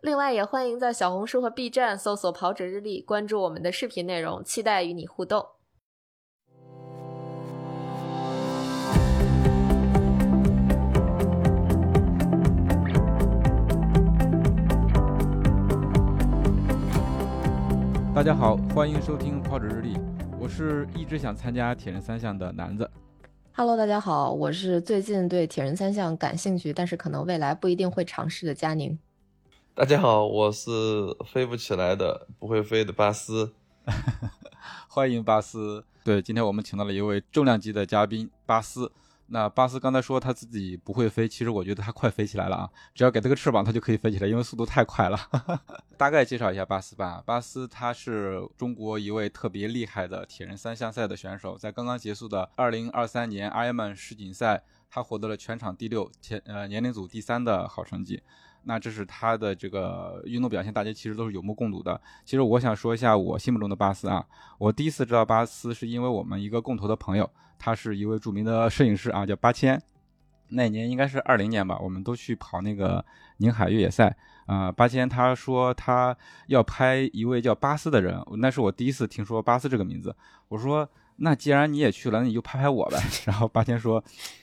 另外，也欢迎在小红书和 B 站搜索“跑者日历”，关注我们的视频内容，期待与你互动。大家好，欢迎收听跑者日历，我是一直想参加铁人三项的男子。Hello，大家好，我是最近对铁人三项感兴趣，但是可能未来不一定会尝试的佳宁。大家好，我是飞不起来的不会飞的巴斯。欢迎巴斯。对，今天我们请到了一位重量级的嘉宾巴斯。那巴斯刚才说他自己不会飞，其实我觉得他快飞起来了啊！只要给他个翅膀，他就可以飞起来，因为速度太快了。大概介绍一下巴斯吧。巴斯他是中国一位特别厉害的铁人三项赛的选手，在刚刚结束的2023年 Ironman 世锦赛，他获得了全场第六，前呃年龄组第三的好成绩。那这是他的这个运动表现，大家其实都是有目共睹的。其实我想说一下我心目中的巴斯啊，我第一次知道巴斯是因为我们一个共同的朋友，他是一位著名的摄影师啊，叫八千。那年应该是二零年吧，我们都去跑那个宁海越野赛啊。八千他说他要拍一位叫巴斯的人，那是我第一次听说巴斯这个名字。我说那既然你也去了，那你就拍拍我呗。然后八千说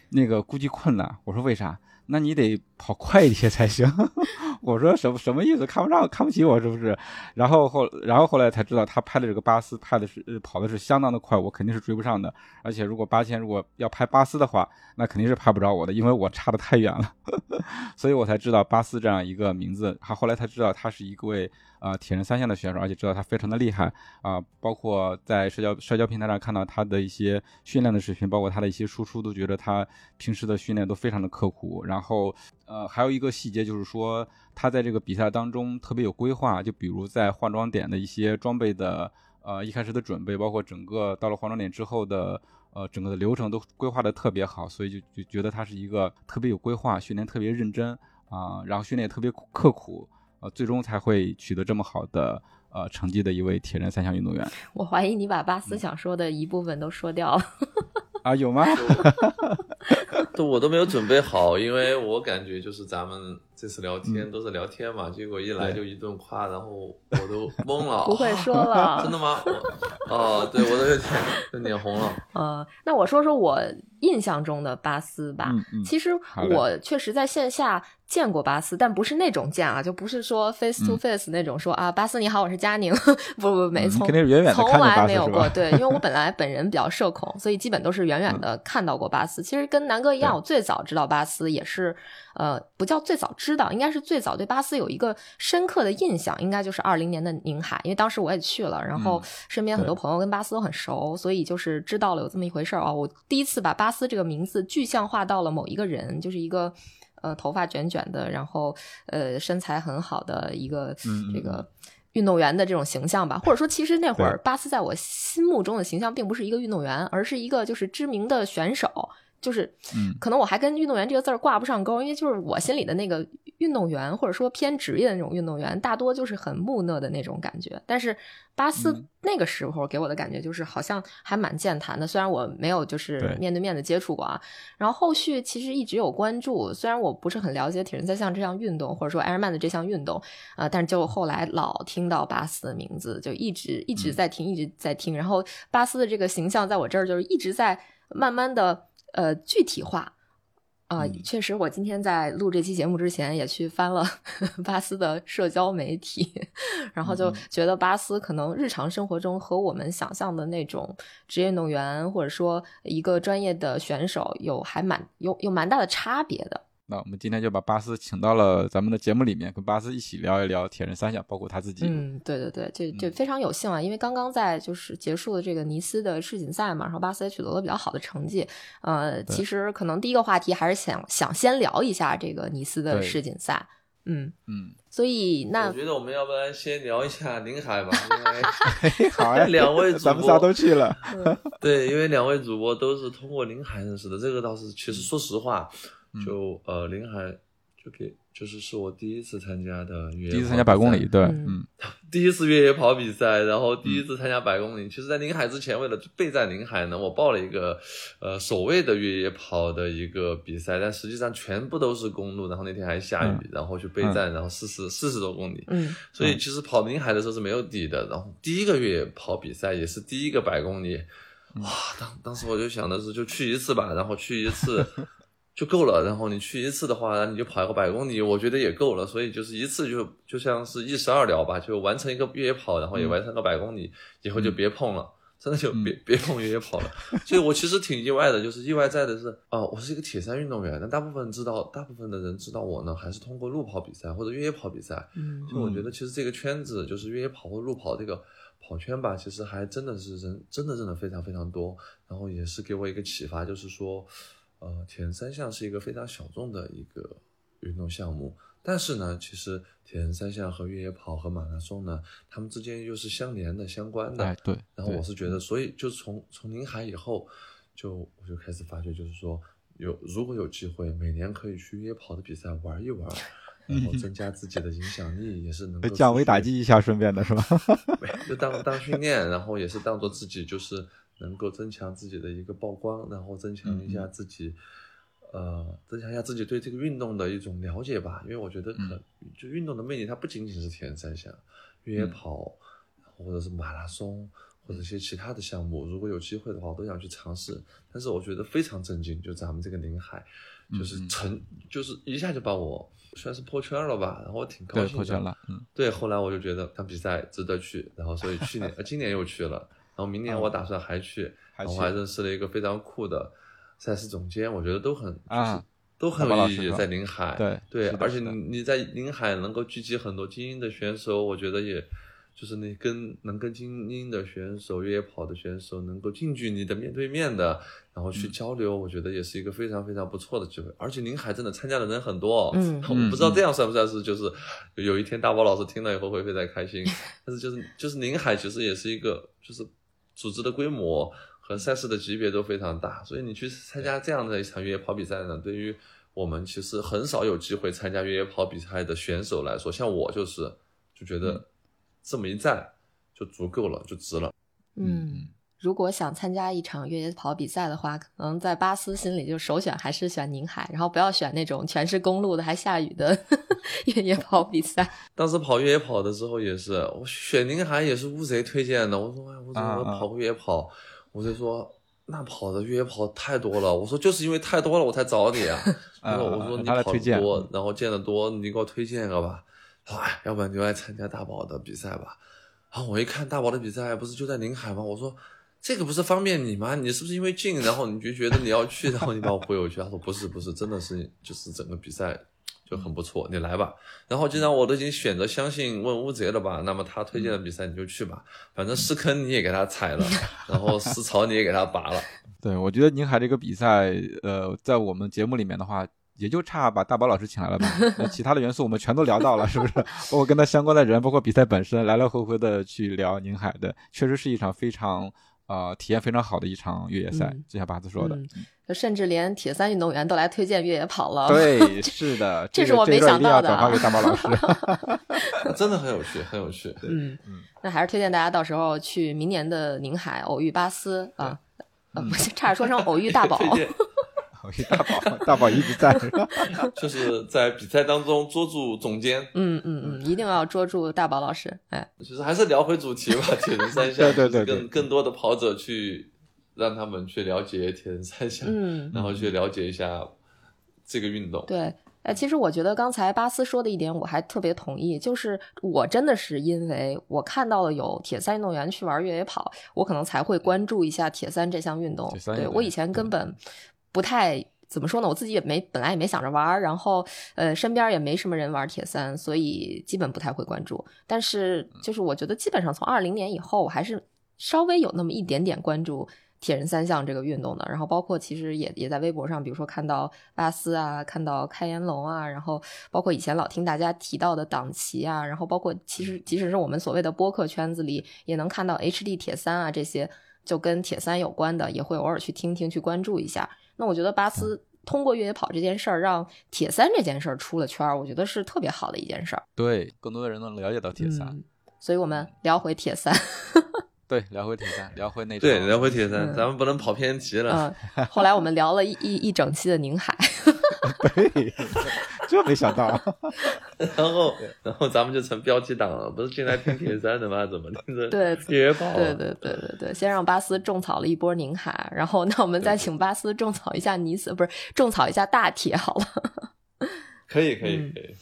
那个估计困难。我说为啥？那你得跑快一些才行。我说什么什么意思？看不上看不起我是不是？然后后然后后来才知道他拍的这个巴斯拍的是跑的是相当的快，我肯定是追不上的。而且如果八千如果要拍巴斯的话，那肯定是拍不着我的，因为我差的太远了。所以我才知道巴斯这样一个名字。他后来才知道他是一位啊铁人三项的选手，而且知道他非常的厉害啊。包括在社交社交平台上看到他的一些训练的视频，包括他的一些输出，都觉得他平时的训练都非常的刻苦。然后呃还有一个细节就是说。他在这个比赛当中特别有规划，就比如在换装点的一些装备的呃一开始的准备，包括整个到了换装点之后的呃整个的流程都规划的特别好，所以就就觉得他是一个特别有规划、训练特别认真啊，然后训练特别刻苦，呃，最终才会取得这么好的呃成绩的一位铁人三项运动员。我怀疑你把巴斯想说的一部分都说掉了。啊，有吗？都我都没有准备好，因为我感觉就是咱们这次聊天都是聊天嘛，结果一来就一顿夸，然后我都懵了。不会说了？真的吗？哦，对，我都有点有脸红了。呃，那我说说我印象中的巴斯吧。其实我确实在线下。见过巴斯，但不是那种见啊，就不是说 face to face 那种说啊，巴斯你好，我是佳宁，不不没从从来没有过，对，因为我本来本人比较社恐，所以基本都是远远的看到过巴斯。其实跟南哥一样，我最早知道巴斯也是，呃，不叫最早知道，应该是最早对巴斯有一个深刻的印象，应该就是二零年的宁海，因为当时我也去了，然后身边很多朋友跟巴斯都很熟，所以就是知道了有这么一回事儿啊。我第一次把巴斯这个名字具象化到了某一个人，就是一个。呃，头发卷卷的，然后呃，身材很好的一个这个运动员的这种形象吧，或者说，其实那会儿巴斯在我心目中的形象并不是一个运动员，而是一个就是知名的选手。就是，可能我还跟运动员这个字儿挂不上钩，因为就是我心里的那个运动员，或者说偏职业的那种运动员，大多就是很木讷的那种感觉。但是巴斯那个时候给我的感觉就是好像还蛮健谈的，虽然我没有就是面对面的接触过啊。然后后续其实一直有关注，虽然我不是很了解铁人三项这项运动，或者说 Ironman 的这项运动啊，但是就后来老听到巴斯的名字，就一直一直在听，一直在听。然后巴斯的这个形象在我这儿就是一直在慢慢的。呃，具体化啊，确实，我今天在录这期节目之前也去翻了 巴斯的社交媒体，然后就觉得巴斯可能日常生活中和我们想象的那种职业运动员或者说一个专业的选手有还蛮有有蛮大的差别的。那我们今天就把巴斯请到了咱们的节目里面，跟巴斯一起聊一聊铁人三项，包括他自己。嗯，对对对，就就非常有幸啊，因为刚刚在就是结束了这个尼斯的世锦赛嘛，然后巴斯也取得了比较好的成绩。呃，其实可能第一个话题还是想想先聊一下这个尼斯的世锦赛。嗯嗯，所以那我觉得我们要不然先聊一下林海吧，因为 好呀，两位主播咱们仨都去了，对，因为两位主播都是通过林海认识的，这个倒是其实说实话，就呃临海就给。就是是我第一次参加的越野，第一次参加百公里，对，嗯，第一次越野跑比赛，然后第一次参加百公里。其实，在临海之前，为了备战临海呢，我报了一个呃所谓的越野跑的一个比赛，但实际上全部都是公路，然后那天还下雨，然后去备战，然后四十四十多公里，嗯，所以其实跑临海的时候是没有底的。然后第一个越野跑比赛也是第一个百公里，哇，当当时我就想的是就去一次吧，然后去一次。就够了，然后你去一次的话，你就跑一个百公里，我觉得也够了。所以就是一次就就像是一石二鸟吧，就完成一个越野跑，然后也完成个百公里，以后就别碰了，真的就别别碰越野跑了。所以我其实挺意外的，就是意外在的是，啊，我是一个铁三运动员，但大部分知道，大部分的人知道我呢，还是通过路跑比赛或者越野跑比赛。嗯，就我觉得其实这个圈子就是越野跑或路跑这个跑圈吧，其实还真的是人真的真的非常非常多，然后也是给我一个启发，就是说。呃，铁人三项是一个非常小众的一个运动项目，但是呢，其实铁人三项和越野跑和马拉松呢，他们之间又是相连的、相关的。哎，对。然后我是觉得，所以就从从临海以后，就我就开始发觉，就是说有如果有机会，每年可以去越野跑的比赛玩一玩，然后增加自己的影响力，也是能够降维打击一下，顺便的是吧？就当当训练，然后也是当做自己就是。能够增强自己的一个曝光，然后增强一下自己，呃，增强一下自己对这个运动的一种了解吧。因为我觉得，可就运动的魅力，它不仅仅是铁人三项、越野跑，或者是马拉松，或者一些其他的项目。如果有机会的话，我都想去尝试。但是我觉得非常震惊，就咱们这个临海，就是成，就是一下就把我算是破圈了吧。然后我挺高兴，破圈了。嗯，对。后来我就觉得，看比赛值得去，然后所以去年，呃，今年又去了。然后明年我打算还去，然后还认识了一个非常酷的赛事总监，我觉得都很啊，都很有意义，在临海，对对，而且你你在临海能够聚集很多精英的选手，我觉得也就是你跟能跟精英的选手、越野跑的选手能够近距离的面对面的，然后去交流，我觉得也是一个非常非常不错的机会。而且临海真的参加的人很多，嗯，我不知道这样算不算是就是有一天大宝老师听了以后会非常开心，但是就是就是临海其实也是一个就是。组织的规模和赛事的级别都非常大，所以你去参加这样的一场越野跑比赛呢，对于我们其实很少有机会参加越野跑比赛的选手来说，像我就是就觉得这么一站就足够了，就值了。嗯。如果想参加一场越野跑比赛的话，可能在巴斯心里就首选还是选宁海，然后不要选那种全是公路的还下雨的 越野跑比赛。当时跑越野跑的时候也是，我选宁海也是乌贼推荐的。我说哎，我说我跑过越野跑，我就说那跑的越野跑太多了。我说就是因为太多了，我才找你啊。我说我说你跑的多，然后见的多，你给我推荐一个吧。哎，要不然你就来参加大宝的比赛吧。然后我一看大宝的比赛不是就在宁海吗？我说。这个不是方便你吗？你是不是因为近，然后你就觉得你要去，然后你把我忽悠去？他说不是，不是，真的是就是整个比赛就很不错，你来吧。然后既然我都已经选择相信问乌贼了吧，那么他推荐的比赛你就去吧，反正是坑你也给他踩了，然后是草你也给他拔了。对，我觉得宁海这个比赛，呃，在我们节目里面的话，也就差把大宝老师请来了吧。那其他的元素我们全都聊到了，是不是？包括跟他相关的人，包括比赛本身，来来回回的去聊宁海的，确实是一场非常。啊，体验非常好的一场越野赛，就像八子说的，甚至连铁三运动员都来推荐越野跑了。对，是的，这是我没想到的。转发给大宝老师，真的很有趣，很有趣。嗯嗯，那还是推荐大家到时候去明年的宁海偶遇巴斯啊，呃，差点说成偶遇大宝。大宝，大宝一直在，就是在比赛当中捉住总监。嗯嗯嗯，一定要捉住大宝老师。哎，其实还是聊回主题吧，铁人三项，对对对，更更多的跑者去让他们去了解铁人三项，嗯，然后去了解一下这个运动。对，哎，其实我觉得刚才巴斯说的一点，我还特别同意，就是我真的是因为我看到了有铁三运动员去玩越野跑，我可能才会关注一下铁三这项运动。对我以前根本。不太怎么说呢，我自己也没本来也没想着玩，然后呃身边也没什么人玩铁三，所以基本不太会关注。但是就是我觉得基本上从二零年以后，我还是稍微有那么一点点关注。铁人三项这个运动的。然后包括其实也也在微博上，比如说看到巴斯啊，看到开颜龙啊，然后包括以前老听大家提到的党旗啊，然后包括其实即使是我们所谓的播客圈子里，也能看到 HD 铁三啊这些就跟铁三有关的，也会偶尔去听听去关注一下。那我觉得巴斯。通过越野跑这件事儿，让铁三这件事儿出了圈儿，我觉得是特别好的一件事儿。对，更多的人能了解到铁三。所以我们聊回铁三。对，聊回铁三，聊回那对，聊回铁三，咱们不能跑偏题了。嗯，后来我们聊了一一一整期的宁海。对，这没想到。然后，然后咱们就成标题党了，不是进来听铁三的吗？怎么听着对越野跑？对对对对对，先让巴斯种草了一波宁海，然后那我们再请巴斯种草一下尼斯，不是种草一下大铁好了。可以可以可以。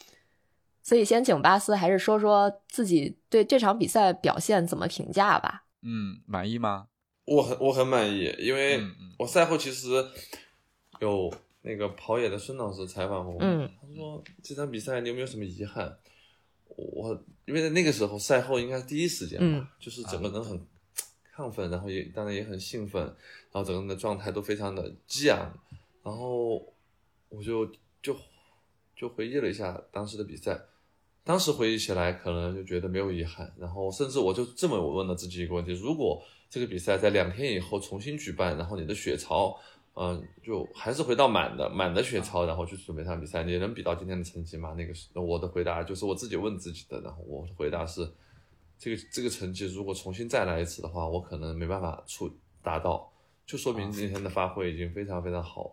所以先请巴斯，还是说说自己对这场比赛表现怎么评价吧？嗯，满意吗？我很我很满意，因为我赛后其实有那个跑野的孙老师采访我，嗯，他说这场比赛你有没有什么遗憾？我因为在那个时候赛后应该是第一时间嘛，就是整个人很亢奋，然后也当然也很兴奋，然后整个人的状态都非常的激昂，然后我就就就回忆了一下当时的比赛。当时回忆起来，可能就觉得没有遗憾，然后甚至我就这么我问了自己一个问题：如果这个比赛在两天以后重新举办，然后你的血槽，嗯，就还是回到满的满的血槽，然后去准备这场比赛，你能比到今天的成绩吗？那个是我的回答，就是我自己问自己的，然后我的回答是，这个这个成绩如果重新再来一次的话，我可能没办法出达到，就说明今天的发挥已经非常非常好了。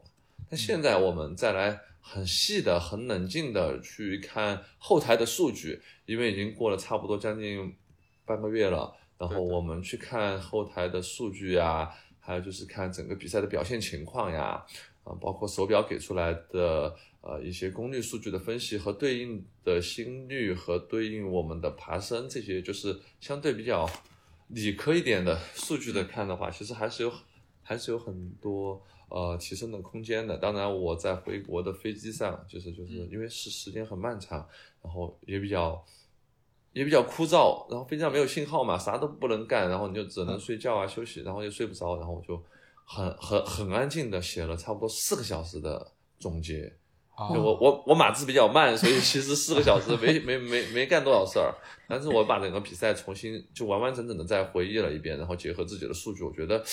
那现在我们再来。很细的、很冷静的去看后台的数据，因为已经过了差不多将近半个月了。然后我们去看后台的数据呀，还有就是看整个比赛的表现情况呀，啊，包括手表给出来的呃一些功率数据的分析和对应的心率和对应我们的爬升这些，就是相对比较理科一点的数据的看的话，其实还是有还是有很多。呃，提升的空间的。当然，我在回国的飞机上，就是就是因为是时间很漫长，然后也比较也比较枯燥，然后飞机上没有信号嘛，啥都不能干，然后你就只能睡觉啊休息，然后又睡不着，然后我就很很很安静的写了差不多四个小时的总结。我我我码字比较慢，所以其实四个小时没没没没干多少事儿，但是我把整个比赛重新就完完整整的再回忆了一遍，然后结合自己的数据，我觉得。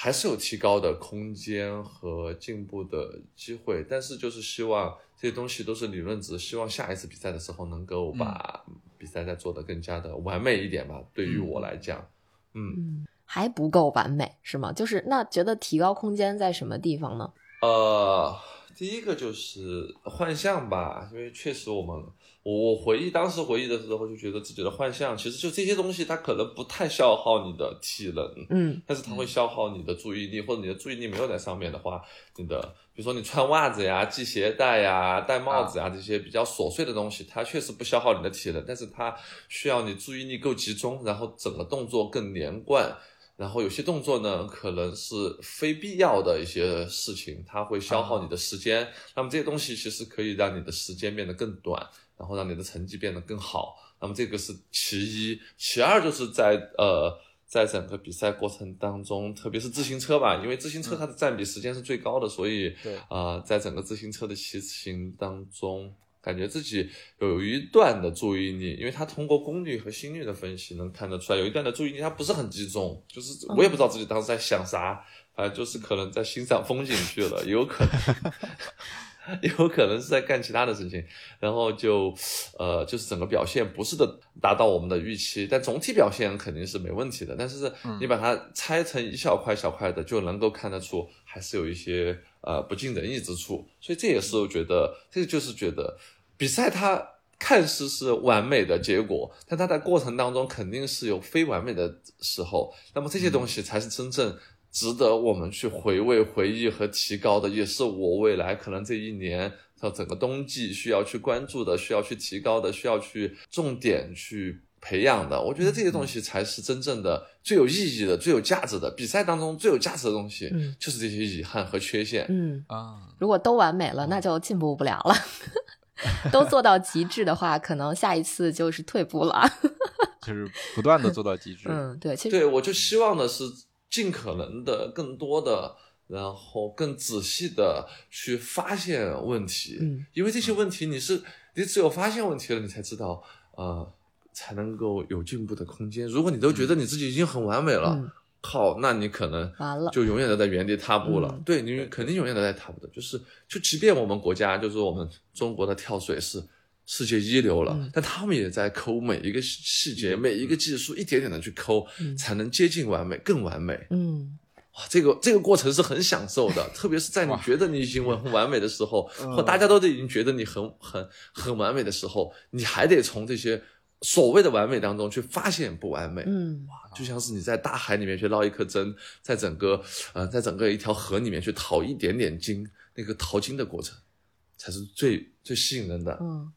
还是有提高的空间和进步的机会，但是就是希望这些东西都是理论值，希望下一次比赛的时候能够把比赛再做得更加的完美一点吧。对于我来讲，嗯，还不够完美是吗？就是那觉得提高空间在什么地方呢？呃，第一个就是幻象吧，因为确实我们。我回忆当时回忆的时候，就觉得自己的幻象其实就这些东西，它可能不太消耗你的体能，嗯，但是它会消耗你的注意力，或者你的注意力没有在上面的话，你的比如说你穿袜子呀、系鞋带呀、戴帽子啊这些比较琐碎的东西，它确实不消耗你的体能，但是它需要你注意力够集中，然后整个动作更连贯，然后有些动作呢可能是非必要的一些事情，它会消耗你的时间，那么这些东西其实可以让你的时间变得更短。然后让你的成绩变得更好，那么这个是其一，其二就是在呃，在整个比赛过程当中，特别是自行车吧，因为自行车它的占比时间是最高的，所以对。啊，在整个自行车的骑行当中，感觉自己有一段的注意力，因为它通过功率和心率的分析能看得出来，有一段的注意力它不是很集中，就是我也不知道自己当时在想啥，反正就是可能在欣赏风景去了，有可能。有可能是在干其他的事情，然后就，呃，就是整个表现不是的达到我们的预期，但总体表现肯定是没问题的。但是你把它拆成一小块小块的，就能够看得出还是有一些呃不尽人意之处。所以这也是我觉得，这个就是觉得比赛它看似是完美的结果，但它在过程当中肯定是有非完美的时候。那么这些东西才是真正。值得我们去回味、回忆和提高的，也是我未来可能这一年到整个冬季需要去关注的、需要去提高的、需要去重点去培养的。我觉得这些东西才是真正的最有意义的、最有价值的。比赛当中最有价值的东西，就是这些遗憾和缺陷。嗯啊，如果都完美了，那就进步不了了。都做到极致的话，可能下一次就是退步了。就是不断的做到极致。嗯，对，其实对我就希望的是。尽可能的更多的，然后更仔细的去发现问题，嗯，因为这些问题你是你只有发现问题了，你才知道，呃，才能够有进步的空间。如果你都觉得你自己已经很完美了，靠，那你可能完了，就永远都在原地踏步了。对你肯定永远都在踏步的，就是就即便我们国家就是我们中国的跳水是。世界一流了，但他们也在抠每一个细节，每一个技术，一点点的去抠，才能接近完美，更完美。嗯，哇，这个这个过程是很享受的，特别是在你觉得你已经很完美的时候，或大家都已经觉得你很很很完美的时候，你还得从这些所谓的完美当中去发现不完美。嗯，哇，就像是你在大海里面去捞一颗针，在整个呃，在整个一条河里面去淘一点点金，那个淘金的过程才是最最吸引人的。嗯。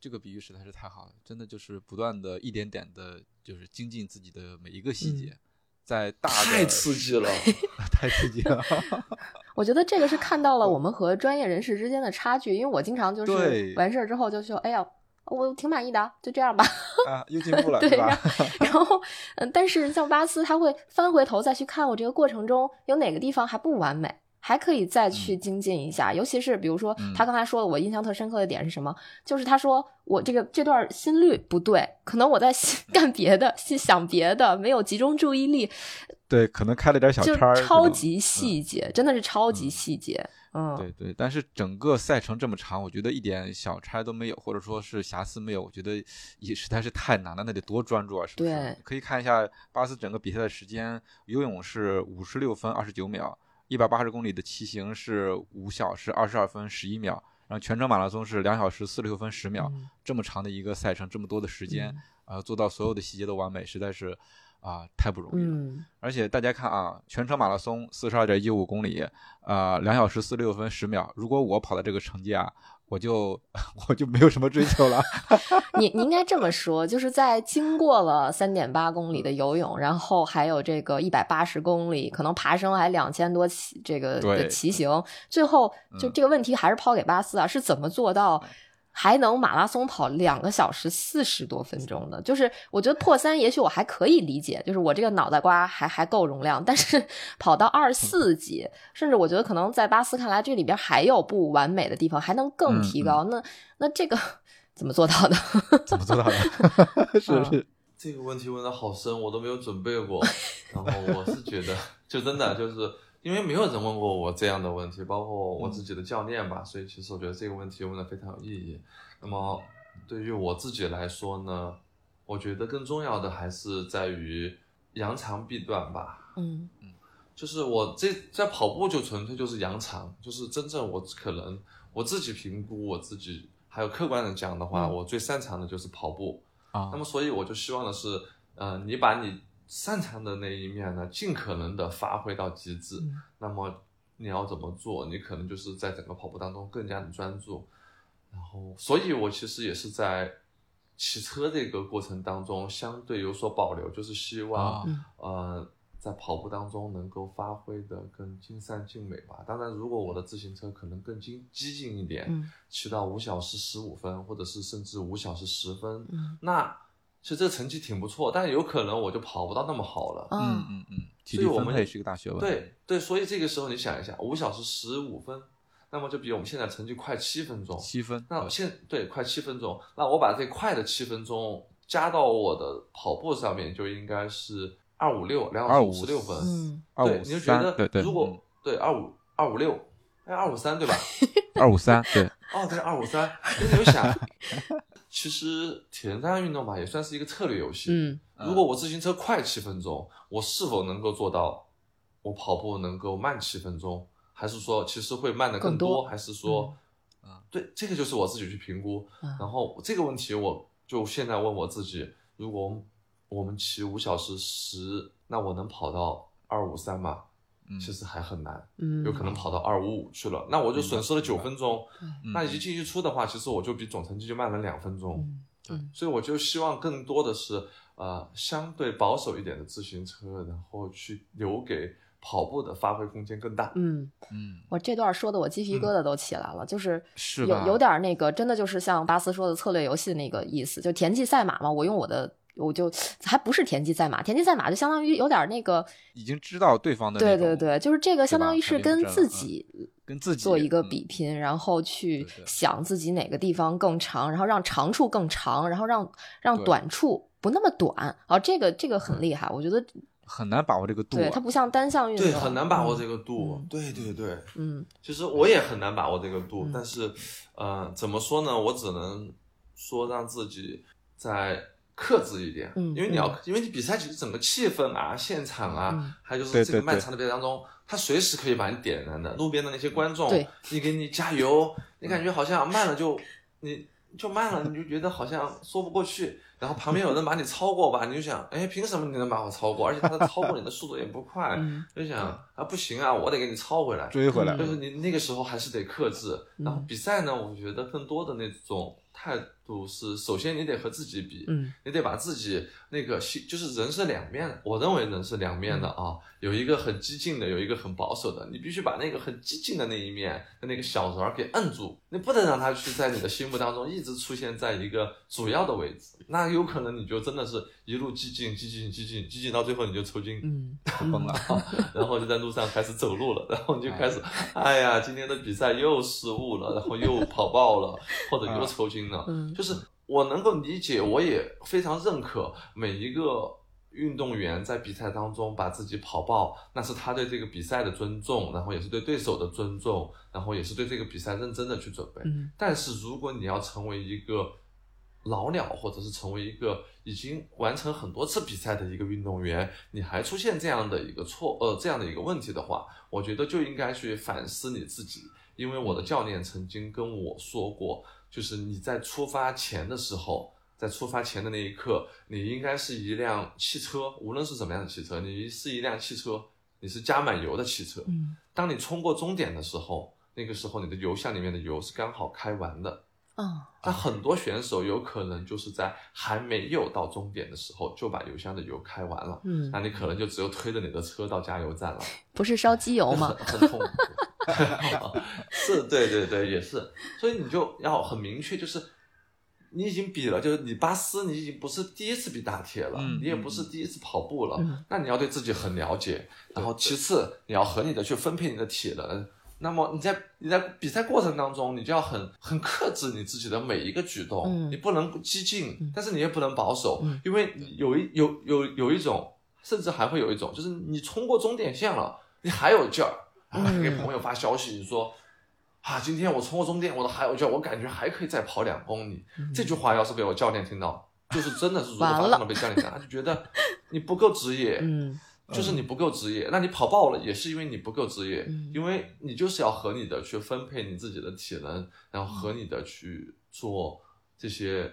这个比喻实在是太好了，真的就是不断的一点点的，就是精进自己的每一个细节，在大太刺激了，太刺激了。我觉得这个是看到了我们和专业人士之间的差距，因为我经常就是完事儿之后就说：“哎呀，我挺满意的，就这样吧。”啊，又进步了，对吧？然后，嗯，但是像巴斯，他会翻回头再去看我这个过程中有哪个地方还不完美。还可以再去精进一下，尤其是比如说他刚才说的，我印象特深刻的点是什么？就是他说我这个这段心率不对，可能我在 干别的，想别的，没有集中注意力。对，可能开了点小差，超级细节，真的是超级细节。嗯，对对。但是整个赛程这么长，我觉得一点小差都没有，或者说是瑕疵没有，我觉得也实在是太难了，那得多专注啊！是不是？对，可以看一下巴斯整个比赛的时间，游泳是五十六分二十九秒。一百八十公里的骑行是五小时二十二分十一秒，然后全程马拉松是两小时四十六分十秒，这么长的一个赛程，这么多的时间，啊，做到所有的细节都完美，实在是啊太不容易了。而且大家看啊，全程马拉松四十二点一五公里，啊，两小时四十六分十秒，如果我跑的这个成绩啊。我就 我就没有什么追求了。你你应该这么说，就是在经过了三点八公里的游泳，然后还有这个一百八十公里，可能爬升还两千多骑这个的骑行，最后就这个问题还是抛给巴斯啊，是怎么做到？还能马拉松跑两个小时四十多分钟的，就是我觉得破三也许我还可以理解，就是我这个脑袋瓜还还够容量，但是 跑到二四级，甚至我觉得可能在巴斯看来这里边还有不完美的地方，还能更提高。那那这个 怎么做到的？怎么做到的？是是，这个问题问的好深，我都没有准备过。然后我是觉得，就真的就是。因为没有人问过我这样的问题，包括我自己的教练吧，所以其实我觉得这个问题问的非常有意义。那么对于我自己来说呢，我觉得更重要的还是在于扬长避短吧。嗯嗯，就是我这在跑步就纯粹就是扬长，就是真正我可能我自己评估我自己，还有客观的讲的话，我最擅长的就是跑步啊。那么所以我就希望的是，呃，你把你。擅长的那一面呢，尽可能的发挥到极致。那么你要怎么做？你可能就是在整个跑步当中更加的专注。然后，所以我其实也是在骑车这个过程当中相对有所保留，就是希望呃在跑步当中能够发挥的更尽善尽美吧。当然，如果我的自行车可能更激激进一点，骑到五小时十五分，或者是甚至五小时十分，那。其实这成绩挺不错，但有可能我就跑不到那么好了。嗯嗯嗯，所以我们也是个大学问。对对，所以这个时候你想一下，五小时十五分，那么就比我们现在成绩快七分钟。七分。那现对快七分钟，那我把这快的七分钟加到我的跑步上面，就应该是二五六，两小时五十六分。嗯，对，你就觉得对对，如果对二五二五六，哎，二五三对吧？二五三对。哦，对，二五三，你就想。其实铁人三项运动吧，也算是一个策略游戏。嗯，如果我自行车快七分钟，我是否能够做到我跑步能够慢七分钟？还是说其实会慢的更多？还是说，嗯，对，这个就是我自己去评估。然后这个问题，我就现在问我自己：如果我们骑五小时十，那我能跑到二五三吗？其实还很难，嗯，有可能跑到二五五去了，那我就损失了九分钟。那一进一出的话，其实我就比总成绩就慢了两分钟。对，所以我就希望更多的是呃相对保守一点的自行车，然后去留给跑步的发挥空间更大。嗯。嗯，我这段说的我鸡皮疙瘩都起来了，就是是有有点那个，真的就是像巴斯说的策略游戏那个意思，就田忌赛马嘛，我用我的。我就还不是田忌赛马，田忌赛马就相当于有点那个已经知道对方的对对对，就是这个相当于是跟自己跟自己做一个比拼，然后去想自己哪个地方更长，然后让长处更长，然后让让短处不那么短啊，这个这个很厉害，我觉得。很难把握这个度，对它不像单项运动，对很难把握这个度，对对对，嗯，其实我也很难把握这个度，但是，呃，怎么说呢？我只能说让自己再克制一点，嗯，因为你要，因为你比赛其实整个气氛啊、现场啊，还有就是这个漫长的比赛当中，他随时可以把你点燃的，路边的那些观众，你给你加油，你感觉好像慢了就你就慢了，你就觉得好像说不过去。然后旁边有人把你超过吧，你就想，哎，凭什么你能把我超过？而且他超过你的速度也不快，就想啊，不行啊，我得给你抄回来，追回来。就是你那个时候还是得克制。然后比赛呢，我觉得更多的那种态度是，首先你得和自己比，你得把自己那个心，就是人是两面的，我认为人是两面的啊。有一个很激进的，有一个很保守的，你必须把那个很激进的那一面的那个小人儿给摁住，你不能让他去在你的心目当中一直出现在一个主要的位置，那有可能你就真的是一路激进、激进、激进、激进到最后你就抽筋，嗯，崩了，然后就在路上开始走路了，然后你就开始，哎。呀，今天的比赛又失误了，然后又跑爆了，或者又抽筋了，就是我能够理解，我也非常认可每一个。运动员在比赛当中把自己跑爆，那是他对这个比赛的尊重，然后也是对对手的尊重，然后也是对这个比赛认真的去准备。但是如果你要成为一个老鸟，或者是成为一个已经完成很多次比赛的一个运动员，你还出现这样的一个错呃这样的一个问题的话，我觉得就应该去反思你自己。因为我的教练曾经跟我说过，就是你在出发前的时候。在出发前的那一刻，你应该是一辆汽车，无论是什么样的汽车，你是一辆汽车，你是加满油的汽车。嗯，当你冲过终点的时候，那个时候你的油箱里面的油是刚好开完的。嗯，那很多选手有可能就是在还没有到终点的时候就把油箱的油开完了。嗯，那你可能就只有推着你的车到加油站了。不是烧机油吗？很痛苦。是，对对对，也是。所以你就要很明确，就是。你已经比了，就是你巴斯，你已经不是第一次比大铁了，你也不是第一次跑步了，那你要对自己很了解。然后其次，你要合理的去分配你的体能。那么你在你在比赛过程当中，你就要很很克制你自己的每一个举动，你不能激进，但是你也不能保守，因为有一有有有一种，甚至还会有一种，就是你冲过终点线了，你还有劲儿，给朋友发消息你说。啊，今天我冲过终点，我都还有劲，我感觉还可以再跑两公里。这句话要是被我教练听到，就是真的是如果发生了被教练听他，就觉得你不够职业，嗯，就是你不够职业。那你跑爆了也是因为你不够职业，因为你就是要合理的去分配你自己的体能，然后合理的去做这些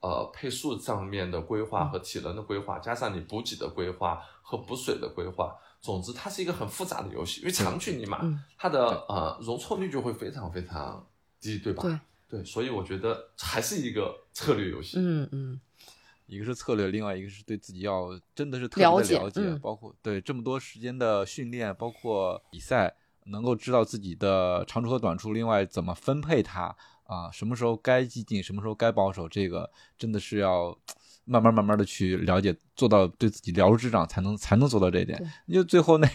呃配速上面的规划和体能的规划，加上你补给的规划和补水的规划。总之，它是一个很复杂的游戏，因为长距离嘛，它的呃容错率就会非常非常低，对吧？对对，所以我觉得还是一个策略游戏。嗯嗯，一个是策略，另外一个是对自己要真的是特别的了解，包括对这么多时间的训练，包括比赛，能够知道自己的长处和短处，另外怎么分配它啊，什么时候该激进，什么时候该保守，这个真的是要。慢慢慢慢的去了解，做到对自己了如指掌，才能才能做到这一点。你就最后那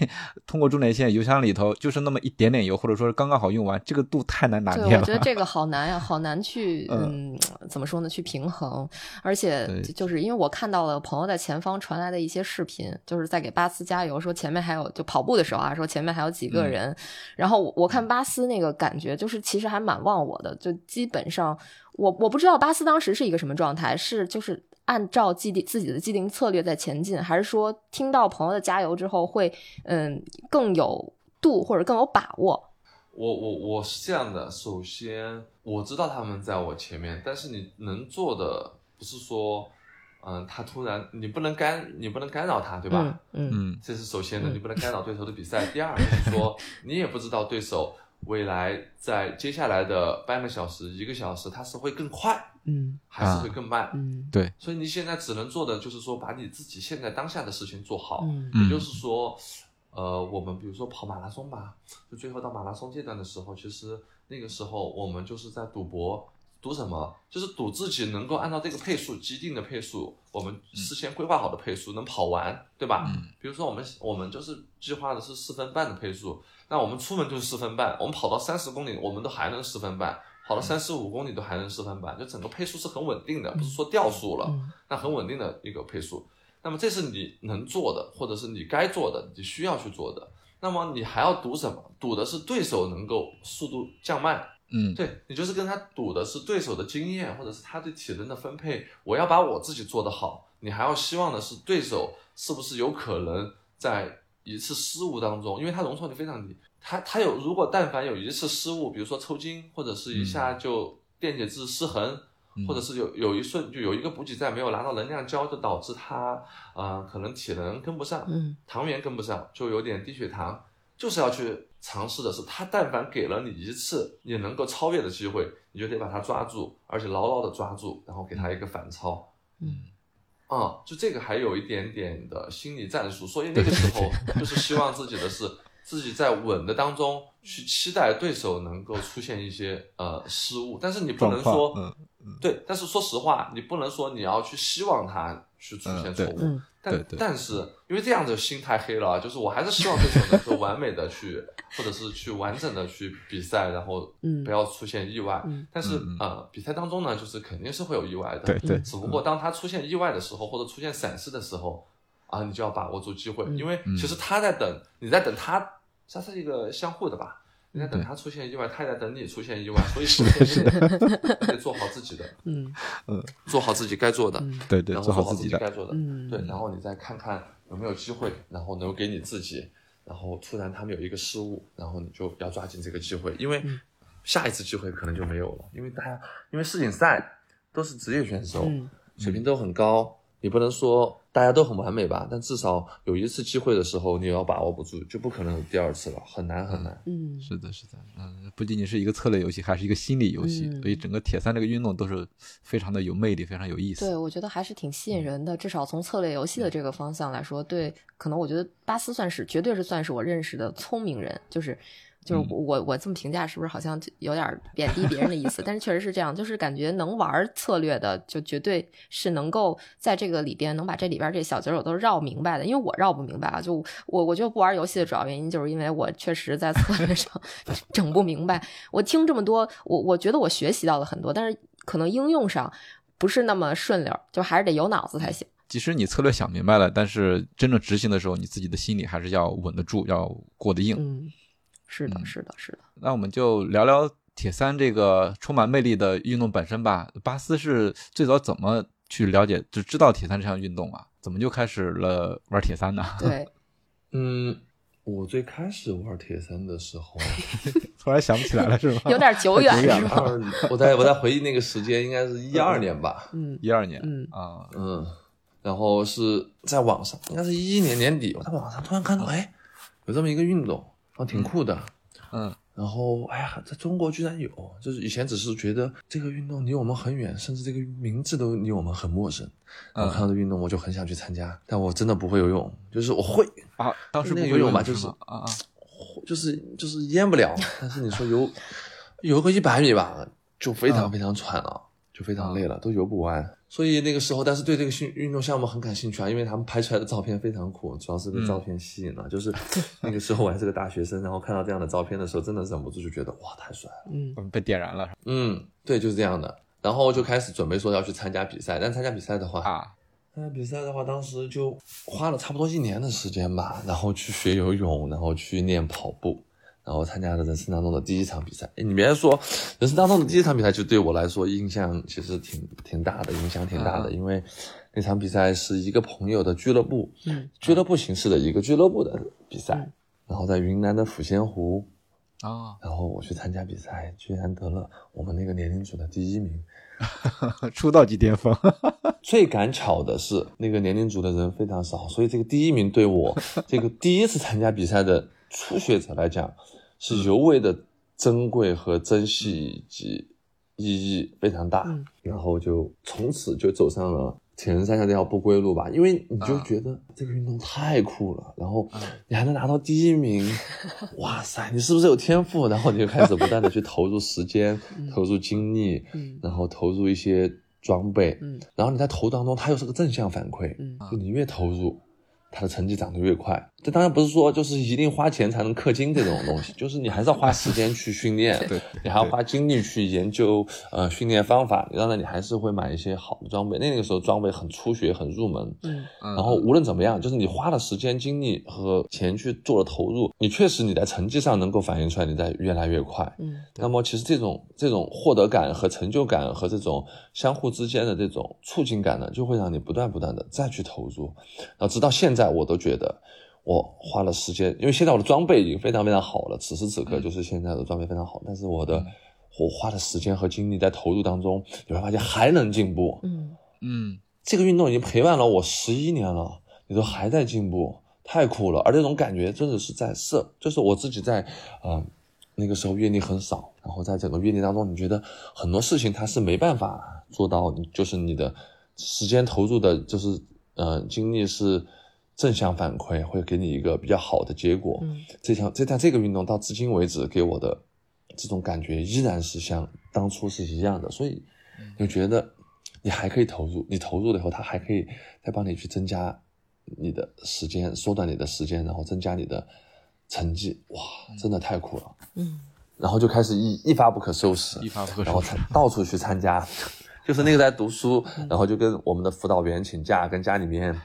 通过终点线，油箱里头就是那么一点点油，或者说是刚刚好用完，这个度太难拿捏了。我觉得这 个好难呀，好难去嗯，怎么说呢？去平衡。而且就是因为我看到了朋友在前方传来的一些视频，就是在给巴斯加油，说前面还有就跑步的时候啊，说前面还有几个人。然后我看巴斯那个感觉，就是其实还蛮忘我的，就基本上我我不知道巴斯当时是一个什么状态，是就是。按照既定自己的既定策略在前进，还是说听到朋友的加油之后会嗯更有度或者更有把握？我我我是这样的，首先我知道他们在我前面，但是你能做的不是说嗯他突然你不能干你不能干扰他对吧？嗯嗯，这是首先的，你不能干扰对手的比赛。第二就是说 你也不知道对手未来在接下来的半个小时一个小时它是会更快。嗯，还是会更慢。嗯，对。所以你现在只能做的就是说，把你自己现在当下的事情做好。嗯，也就是说，呃，我们比如说跑马拉松吧，就最后到马拉松阶段的时候，其实那个时候我们就是在赌博，赌什么？就是赌自己能够按照这个配速，既定的配速，我们事先规划好的配速能跑完，对吧？嗯。比如说我们我们就是计划的是四分半的配速，那我们出门就是四分半，我们跑到三十公里，我们都还能四分半，跑到三十五公里都还能四分半，就整个配速是很稳定的，不是说掉速了，那很稳定的一个配速。那么这是你能做的，或者是你该做的，你需要去做的。那么你还要赌什么？赌的是对手能够速度降慢。嗯，对你就是跟他赌的是对手的经验，或者是他对体能的分配。我要把我自己做得好，你还要希望的是对手是不是有可能在一次失误当中，因为他容错率非常低，他他有如果但凡有一次失误，比如说抽筋，或者是一下就电解质失衡，或者是有有一瞬就有一个补给站没有拿到能量胶，就导致他啊可能体能跟不上，嗯，糖原跟不上，就有点低血糖，就是要去。尝试的是，他但凡给了你一次你能够超越的机会，你就得把它抓住，而且牢牢的抓住，然后给他一个反超。嗯，啊，就这个还有一点点的心理战术，所以那个时候就是希望自己的是 自己在稳的当中去期待对手能够出现一些呃失误，但是你不能说，对，但是说实话，你不能说你要去希望他去出现错误。但但是因为这样子心太黑了，就是我还是希望对手能够完美的去，或者是去完整的去比赛，然后不要出现意外。但是呃，比赛当中呢，就是肯定是会有意外的。对对。只不过当他出现意外的时候，或者出现闪失的时候，啊，你就要把握住机会，因为其实他在等，你在等他，这是一个相互的吧。你在等他出现意外，他也在等你出现意外，所以是的得做好自己的，嗯。嗯，做好自己该做的，对对，做好自己该做的，嗯，对，然后你再看看有没有机会，然后能给你自己，然后突然他们有一个失误，然后你就要抓紧这个机会，因为下一次机会可能就没有了，因为大家因为世锦赛都是职业选手，水平都很高。你不能说大家都很完美吧，但至少有一次机会的时候，你要把握不住，就不可能有第二次了，很难很难。嗯，是的，是的，嗯，不仅仅是一个策略游戏，还是一个心理游戏，所以整个铁三这个运动都是非常的有魅力，非常有意思。对，我觉得还是挺吸引人的，至少从策略游戏的这个方向来说，对，可能我觉得巴斯算是绝对是算是我认识的聪明人，就是。就是我我这么评价是不是好像有点贬低别人的意思？但是确实是这样，就是感觉能玩策略的，就绝对是能够在这个里边能把这里边这小节儿都绕明白的。因为我绕不明白啊，就我我就不玩游戏的主要原因就是因为我确实在策略 上整不明白。我听这么多，我我觉得我学习到了很多，但是可能应用上不是那么顺溜，就还是得有脑子才行。即使你策略想明白了，但是真正执行的时候，你自己的心里还是要稳得住，要过得硬。嗯。是的，是的，是的。那我们就聊聊铁三这个充满魅力的运动本身吧。巴斯是最早怎么去了解、就知道铁三这项运动啊？怎么就开始了玩铁三呢？对，嗯，我最开始玩铁三的时候，突然想不起来了，是吗？有点久远，是吧？我在我在回忆那个时间，应该是一二年吧。嗯，一二年。嗯啊，嗯，然后是在网上，应该是一一年年底，我在网上突然看到，哎，有这么一个运动。啊，挺酷的，嗯，然后哎呀，在中国居然有，就是以前只是觉得这个运动离我们很远，甚至这个名字都离我们很陌生。我看到这运动，我就很想去参加，但我真的不会游泳，就是我会啊，当时那个游泳吧，就是啊啊，就是就是淹不了，但是你说游游个一百米吧，就非常非常喘了，就非常累了，都游不完。所以那个时候，但是对这个运运动项目很感兴趣啊，因为他们拍出来的照片非常酷，主要是被照片吸引了。就是那个时候我还是个大学生，然后看到这样的照片的时候，真的忍不住就觉得哇，太帅了。嗯，被点燃了。嗯，对，就是这样的。然后就开始准备说要去参加比赛，但参加比赛的话啊，参加比赛的话，当时就花了差不多一年的时间吧，然后去学游泳，然后去练跑步。然后参加了人生当中的第一场比赛，你别说，人生当中的第一场比赛就对我来说印象其实挺挺大的，影响挺大的，因为那场比赛是一个朋友的俱乐部，嗯，俱乐部形式的一个俱乐部的比赛，然后在云南的抚仙湖，啊，然后我去参加比赛，居然得了我们那个年龄组的第一名，出道即巅峰。最赶巧的是那个年龄组的人非常少，所以这个第一名对我这个第一次参加比赛的初学者来讲。是尤为的珍贵和珍惜以及意义非常大，然后就从此就走上了铁人三项这条不归路吧，因为你就觉得这个运动太酷了，然后你还能拿到第一名，哇塞，你是不是有天赋？然后你就开始不断的去投入时间，投入精力，然后投入一些装备，然后你在投当中，它又是个正向反馈，就你越投入。他的成绩涨得越快，这当然不是说就是一定花钱才能氪金这种东西，就是你还是要花时间去训练，对，你还要花精力去研究呃训练方法。当然，你还是会买一些好的装备。那个时候装备很初学，很入门，嗯，然后无论怎么样，就是你花了时间、精力和钱去做了投入，你确实你在成绩上能够反映出来，你在越来越快，嗯。那么其实这种这种获得感和成就感和这种相互之间的这种促进感呢，就会让你不断不断的再去投入，然后直到现在。我都觉得，我花了时间，因为现在我的装备已经非常非常好了。此时此刻，就是现在的装备非常好，但是我的我花的时间和精力在投入当中，你会发现还能进步。嗯嗯，这个运动已经陪伴了我十一年了，你都还在进步，太酷了！而这种感觉真的是在是，就是我自己在，呃，那个时候阅历很少，然后在整个阅历当中，你觉得很多事情它是没办法做到，就是你的时间投入的，就是呃精力是。正向反馈会给你一个比较好的结果。嗯，这项这但这个运动到至今为止给我的这种感觉依然是像当初是一样的，所以就觉得你还可以投入，你投入了以后，它还可以再帮你去增加你的时间，缩短你的时间，然后增加你的成绩。哇，真的太酷了。嗯，然后就开始一一发不可收拾，一发不可收拾，然后到处去参加，就是那个在读书，然后就跟我们的辅导员请假，跟家里面。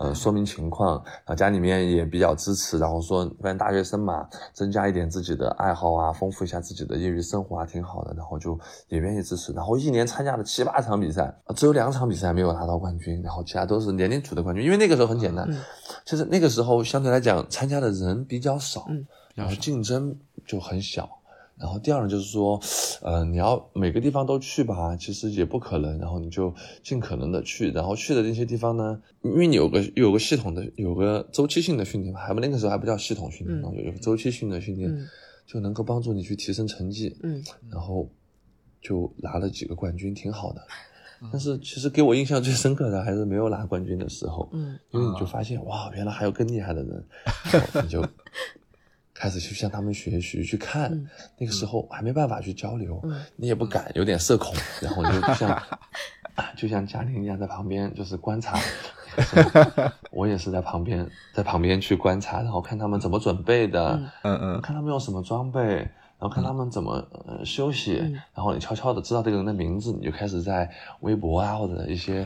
呃，说明情况，然后家里面也比较支持，然后说，反正大学生嘛，增加一点自己的爱好啊，丰富一下自己的业余生活啊，挺好的，然后就也愿意支持，然后一年参加了七八场比赛，只有两场比赛没有拿到冠军，然后其他都是年龄组的冠军，因为那个时候很简单，其实那个时候相对来讲参加的人比较少，然后竞争就很小。然后第二呢，就是说，呃，你要每个地方都去吧，其实也不可能。然后你就尽可能的去，然后去的那些地方呢，因为你有个有个系统的，有个周期性的训练嘛，还不那个时候还不叫系统训练，有有个周期性的训练，就能够帮助你去提升成绩。嗯，然后就拿了几个冠军，挺好的。但是其实给我印象最深刻的还是没有拿冠军的时候，嗯，因为你就发现哇，原来还有更厉害的人，你就。开始去向他们学习，去看，那个时候还没办法去交流，你也不敢，有点社恐，然后就像，就像嘉玲一样在旁边就是观察，我也是在旁边，在旁边去观察，然后看他们怎么准备的，嗯嗯，看他们用什么装备，然后看他们怎么呃休息，然后你悄悄的知道这个人的名字，你就开始在微博啊或者一些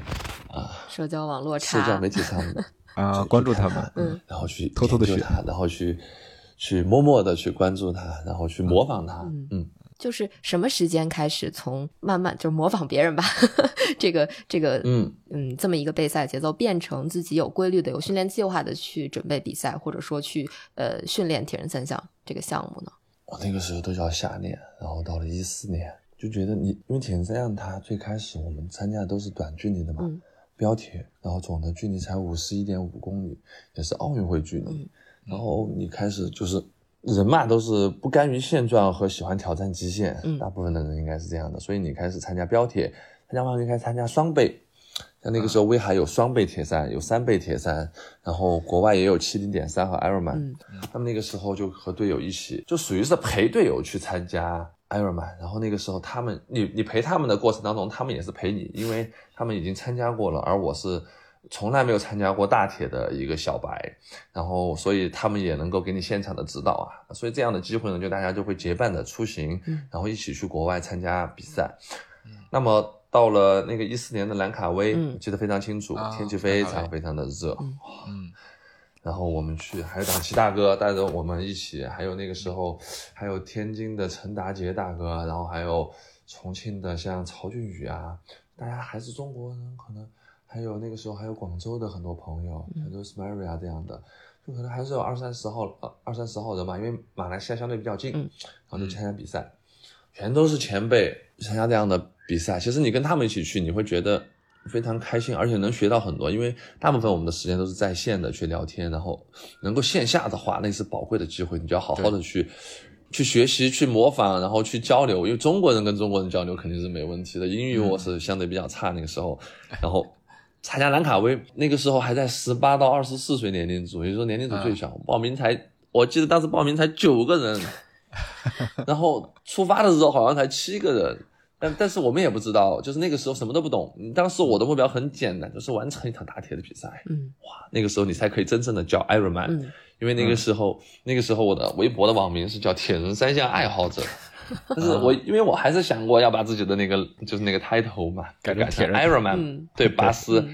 呃社交网络、社交媒体上 啊关注他们，嗯，然后去偷偷的学他，然后去。去默默的去关注他，然后去模仿他。嗯，就是什么时间开始从慢慢就模仿别人吧，这 个这个，嗯嗯，这么一个备赛节奏，变成自己有规律的、有训练计划的去准备比赛，或者说去呃训练铁人三项这个项目呢？我那个时候都叫瞎练，然后到了一四年，就觉得你因为铁人三项它最开始我们参加的都是短距离的嘛，标铁，然后总的距离才五十一点五公里，也是奥运会距离。然后你开始就是人嘛，都是不甘于现状和喜欢挑战极限，大部分的人应该是这样的。所以你开始参加标铁，参加完就开始参加双倍，像那个时候威海有双倍铁三，有三倍铁三，然后国外也有七零点三和 Ironman。他们那个时候就和队友一起，就属于是陪队友去参加 Ironman。然后那个时候他们，你你陪他们的过程当中，他们也是陪你，因为他们已经参加过了，而我是。从来没有参加过大铁的一个小白，然后所以他们也能够给你现场的指导啊，所以这样的机会呢，就大家就会结伴的出行，然后一起去国外参加比赛。那么到了那个一四年的兰卡威，记得非常清楚，天气非常非常的热，嗯，然后我们去，还有党旗大哥带着我们一起，还有那个时候还有天津的陈达杰大哥，然后还有重庆的像曹俊宇啊，大家还是中国人，可能。还有那个时候还有广州的很多朋友，像 Rosemaria 这样的，就可能还是有二三十号呃二三十号人吧，因为马来西亚相对比较近，然后就参加比赛，全都是前辈参加这样的比赛。其实你跟他们一起去，你会觉得非常开心，而且能学到很多。因为大部分我们的时间都是在线的去聊天，然后能够线下的话，那是宝贵的机会，你就要好好的去去学习、去模仿，然后去交流。因为中国人跟中国人交流肯定是没问题的。英语我是相对比较差那个时候，然后。参加兰卡威，那个时候还在十八到二十四岁年龄组，也就是说年龄组最小，报名才我记得当时报名才九个人，然后出发的时候好像才七个人。但但是我们也不知道，就是那个时候什么都不懂。当时我的目标很简单，就是完成一场打铁的比赛。嗯，哇，那个时候你才可以真正的叫 Ironman，因为那个时候那个时候我的微博的网名是叫铁人三项爱好者。但是我因为我还是想过要把自己的那个就是那个 title 嘛改成 Ironman，对巴斯。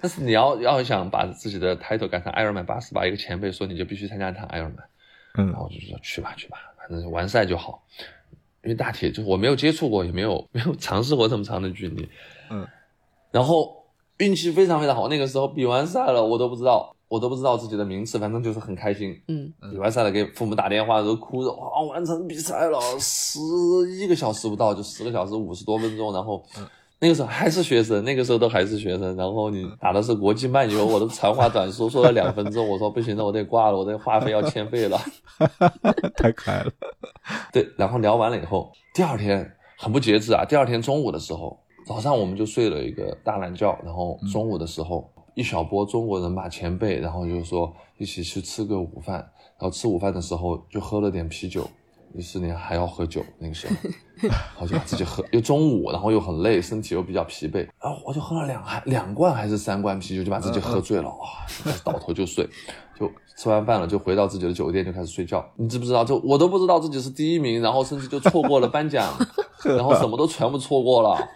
但是你要要想把自己的 title 改成 Ironman 巴斯，把一个前辈说你就必须参加一场 Ironman，嗯，然后我就说去吧去吧，反正完赛就好。因为大铁就我没有接触过，也没有没有尝试过这么长的距离，嗯，然后运气非常非常好，那个时候比完赛了，我都不知道，我都不知道自己的名次，反正就是很开心，嗯，比完赛了给父母打电话都哭着，哇，完成比赛了，十一个小时不到，就十个小时五十多分钟，然后。那个时候还是学生，那个时候都还是学生。然后你打的是国际漫游，我都长话短说，说了两分钟。我说不行了，我得挂了，我这话费要欠费了。太可爱了。对，然后聊完了以后，第二天很不节制啊。第二天中午的时候，早上我们就睡了一个大懒觉，然后中午的时候，一小波中国人吧前辈，然后就说一起去吃个午饭。然后吃午饭的时候就喝了点啤酒。一四年还要喝酒，那个时候，然后就把自己喝，又中午，然后又很累，身体又比较疲惫，然后我就喝了两还两罐还是三罐啤酒，就把自己喝醉了，哇，倒头就睡，就吃完饭了就回到自己的酒店就开始睡觉。你知不知道？就我都不知道自己是第一名，然后甚至就错过了颁奖，然后什么都全部错过了，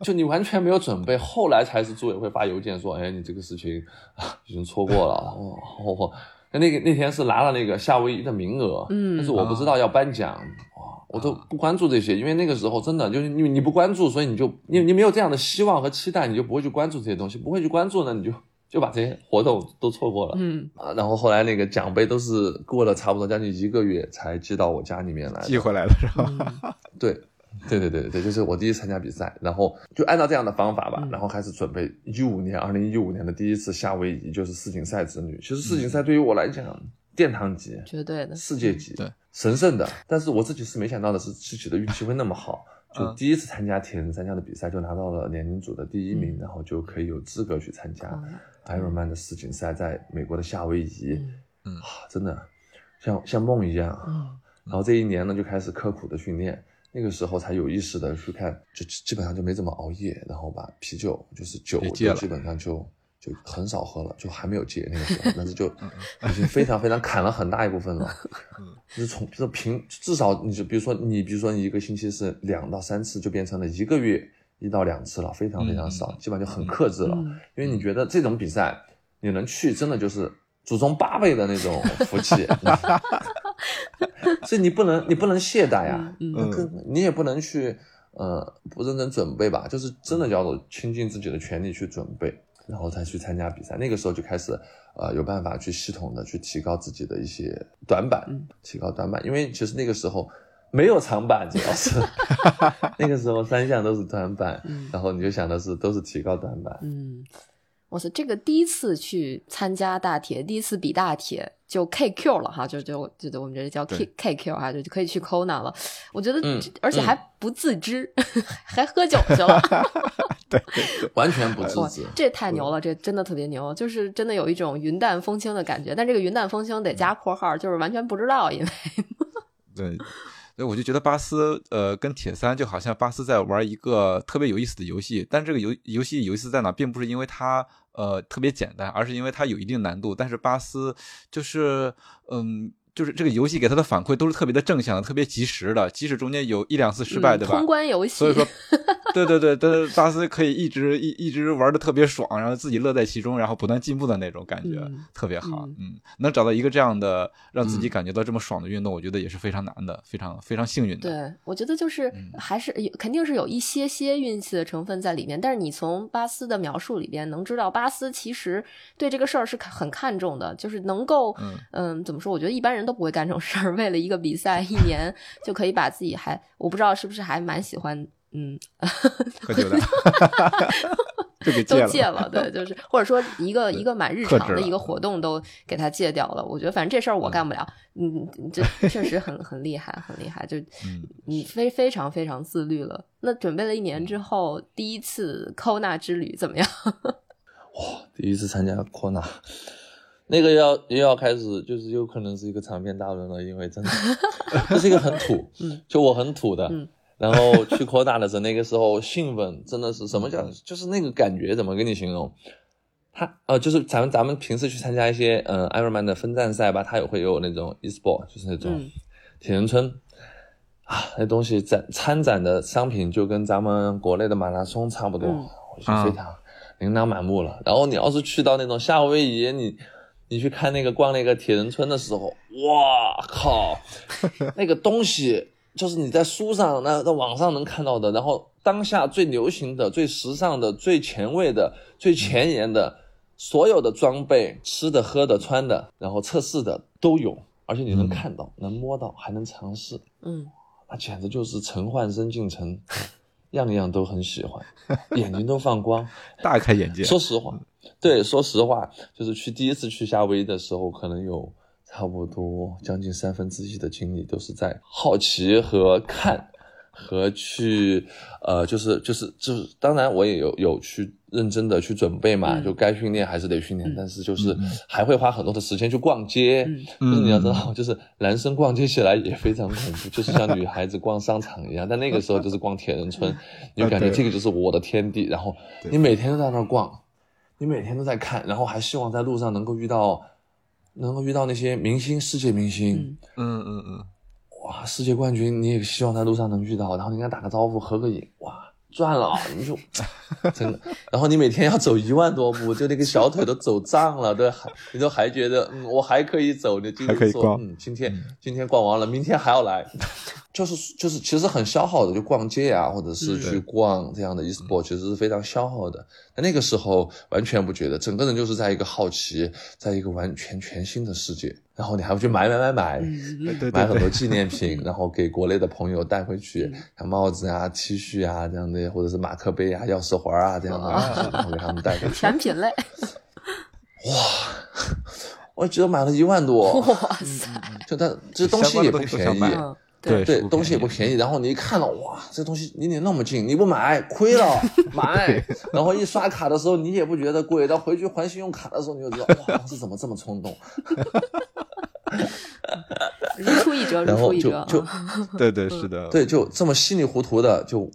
就你完全没有准备。后来才是组委会发邮件说，哎，你这个事情 已经错过了，哦。那个那天是拿了那个夏威夷的名额，嗯，但是我不知道要颁奖，哇，我都不关注这些，因为那个时候真的就是你你不关注，所以你就你你没有这样的希望和期待，你就不会去关注这些东西，不会去关注呢，你就就把这些活动都错过了，嗯啊，然后后来那个奖杯都是过了差不多将近一个月才寄到我家里面来，寄回来了是吧？对。对对对对，就是我第一次参加比赛，然后就按照这样的方法吧，然后开始准备一五年，二零一五年的第一次夏威夷就是世锦赛之旅。其实世锦赛对于我来讲，殿堂级，绝对的，世界级，对，神圣的。但是我自己是没想到的是自己的运气会那么好，就第一次参加铁人三项的比赛就拿到了年龄组的第一名，然后就可以有资格去参加 Ironman 的世锦赛，在美国的夏威夷，嗯，真的像像梦一样。嗯，然后这一年呢，就开始刻苦的训练。那个时候才有意识的去看，就基本上就没怎么熬夜，然后把啤酒就是酒就基本上就就很少喝了，就还没有戒那个时候，但是就已经非常非常砍了很大一部分了。就是从就是平至少你就比如说你比如说你一个星期是两到三次，就变成了一个月一到两次了，非常非常少，基本上就很克制了。因为你觉得这种比赛你能去，真的就是祖宗八辈的那种福气。所以你不能，你不能懈怠呀，嗯，你也不能去，呃，不认真准备吧，就是真的叫做倾尽自己的全力去准备，然后再去参加比赛。那个时候就开始，呃，有办法去系统的去提高自己的一些短板，提高短板。因为其实那个时候没有长板，主要是 那个时候三项都是短板，然后你就想的是都是提高短板，嗯。我操，这个第一次去参加大铁，第一次比大铁就 KQ 了哈，就就就我们这叫 K KQ 哈，就就可以去 Kona 了。我觉得，而且还不自知，还喝酒去了。对，完全不自知，这太牛了，这真的特别牛，就是真的有一种云淡风轻的感觉。但这个云淡风轻得加括号，就是完全不知道，因为对。所以我就觉得巴斯，呃，跟铁三就好像巴斯在玩一个特别有意思的游戏，但这个游游戏有意思在哪，并不是因为它呃特别简单，而是因为它有一定难度。但是巴斯就是，嗯。就是这个游戏给他的反馈都是特别的正向的，特别及时的，即使中间有一两次失败，对吧？通关游戏。所以说，对对对，但巴斯可以一直一一直玩的特别爽，然后自己乐在其中，然后不断进步的那种感觉，特别好。嗯，能找到一个这样的让自己感觉到这么爽的运动，我觉得也是非常难的，非常非常幸运的。对，我觉得就是还是有肯定是有一些些运气的成分在里面，但是你从巴斯的描述里边能知道，巴斯其实对这个事儿是很看重的，就是能够嗯怎么说？我觉得一般人。都不会干这种事儿，为了一个比赛，一年就可以把自己还，我不知道是不是还蛮喜欢，嗯，喝酒的，都戒了，对，就是或者说一个一个蛮日常的一个活动都给他戒掉了。我觉得反正这事儿我干不了，嗯，这确实很很厉害，很厉害，就你非非常非常自律了。那准备了一年之后，第一次 Kona 之旅怎么样？哇，第一次参加扩纳，那个要又要开始，就是有可能是一个长篇大论了，因为真的，这是一个很土，就我很土的。然后去扩大的时候，那个时候兴奋真的是什么叫，就是那个感觉怎么跟你形容？他呃，就是咱们咱们平时去参加一些嗯 Ironman 的分站赛吧，他也会有那种 e-sport，就是那种铁人村啊，那东西展参展的商品就跟咱们国内的马拉松差不多，就非常琳琅满目了。然后你要是去到那种夏威夷，你你去看那个逛那个铁人村的时候，哇靠，那个东西就是你在书上那在网上能看到的，然后当下最流行的、最时尚的、最前卫的、最前沿的。所有的装备、吃的、喝的、穿的，然后测试的都有，而且你能看到、能摸到，还能尝试，嗯，那简直就是陈焕生进城，样样都很喜欢，眼睛都放光，大开眼界。说实话，对，说实话，就是去第一次去夏威夷的时候，可能有差不多将近三分之一的精力都是在好奇和看。和去，呃，就是就是就是，当然我也有有去认真的去准备嘛，就该训练还是得训练，但是就是还会花很多的时间去逛街，就是你要知道，就是男生逛街起来也非常恐怖，就是像女孩子逛商场一样，但那个时候就是逛铁人村，你就感觉这个就是我的天地，然后你每天都在那逛，你每天都在看，然后还希望在路上能够遇到，能够遇到那些明星，世界明星，嗯嗯嗯。哇，世界冠军你也希望在路上能遇到，然后你跟他打个招呼，合个影，哇，赚了，你就 真的。然后你每天要走一万多步，就那个小腿都走胀了，都还你都还觉得，嗯，我还可以走，你今天说，嗯，今天今天逛完了，明天还要来。就 是就是，其实很消耗的，就逛街啊，或者是去逛这样的 e-sport，其实是非常消耗的。那那个时候完全不觉得，整个人就是在一个好奇，在一个完全全新的世界。然后你还要去买买买买，买很多纪念品，然后给国内的朋友带回去，像帽子啊、T 恤啊这样的，或者是马克杯啊、钥匙环啊这样的，然后给他们带回去。全品类。哇，我觉得买了一万多。哇塞！就它这东西也不便宜。对对，东西也不便宜。然后你一看到，哇，这东西离你那么近，你不买亏了，买。然后一刷卡的时候，你也不觉得贵，到回去还信用卡的时候，你就知道，哇，当时怎么这么冲动？如出一辙，如出一辙。就对对是的，对，就这么稀里糊涂的就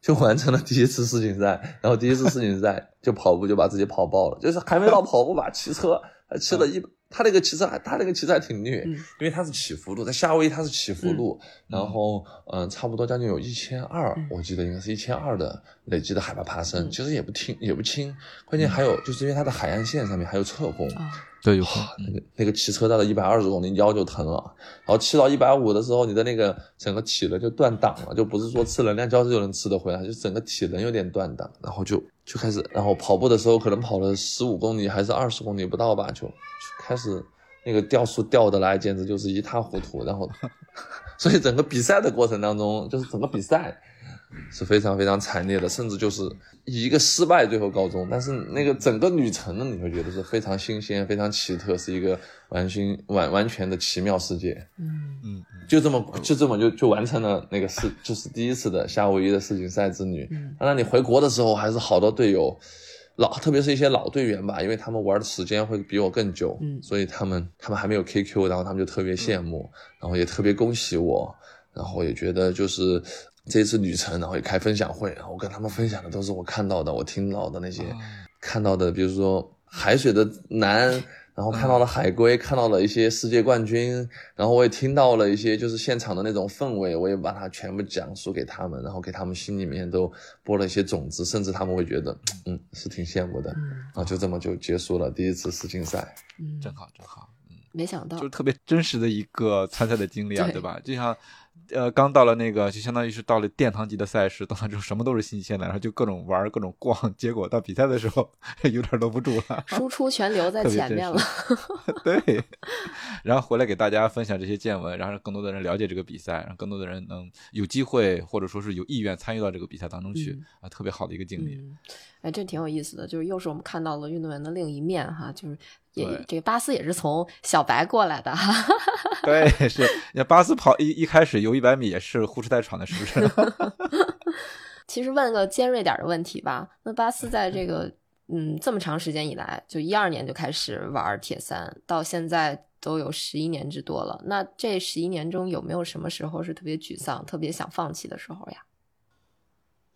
就完成了第一次世锦赛。然后第一次世锦赛就跑步就把自己跑爆了，就是还没到跑步吧，骑车还骑了一。他那个其实还，他那个其实还挺虐，因为它是起伏路，在夏威夷它是起伏路，然后嗯，差不多将近有一千二，我记得应该是一千二的累积的海拔爬升，其实也不轻也不轻，关键还有就是因为它的海岸线上面还有侧风。对，有那个那个骑车到了一百二十公里，腰就疼了。然后骑到一百五的时候，你的那个整个体能就断档了，就不是说吃能量胶就能吃得回来，就整个体能有点断档。然后就就开始，然后跑步的时候可能跑了十五公里还是二十公里不到吧，就就开始那个掉速掉的来，简直就是一塌糊涂。然后，所以整个比赛的过程当中，就是整个比赛。是非常非常惨烈的，甚至就是以一个失败最后告终。但是那个整个旅程呢，你会觉得是非常新鲜、非常奇特，是一个完全完完全的奇妙世界。嗯嗯，就这么就这么就就完成了那个世，就是第一次的夏威夷的世锦赛之旅。当然，你回国的时候还是好多队友，老特别是一些老队员吧，因为他们玩的时间会比我更久，所以他们他们还没有 KQ，然后他们就特别羡慕，然后也特别恭喜我，然后也觉得就是。这次旅程，然后也开分享会，然后我跟他们分享的都是我看到的、我听到的那些看到的，比如说海水的蓝，然后看到了海龟，看到了一些世界冠军，然后我也听到了一些就是现场的那种氛围，我也把它全部讲述给他们，然后给他们心里面都播了一些种子，甚至他们会觉得，嗯，是挺羡慕的，然后就这么就结束了第一次世锦赛，嗯，真好真好，嗯，没想到，就是特别真实的一个参赛的经历啊，对吧？就像。呃，刚到了那个，就相当于是到了殿堂级的赛事，到那之后什么都是新鲜的，然后就各种玩，各种逛，结果到比赛的时候 有点搂不住了，输出全留在前面了。对，然后回来给大家分享这些见闻，然后让更多的人了解这个比赛，让更多的人能有机会或者说是有意愿参与到这个比赛当中去啊，特别好的一个经历。哎，这挺有意思的，就是又是我们看到了运动员的另一面哈，就是也这个巴斯也是从小白过来的。对，是那巴斯跑一一开始游一百米也是呼哧带喘的，是不是？其实问个尖锐点的问题吧，那巴斯在这个嗯，这么长时间以来，就一二年就开始玩铁三，到现在都有十一年之多了。那这十一年中有没有什么时候是特别沮丧、特别想放弃的时候呀？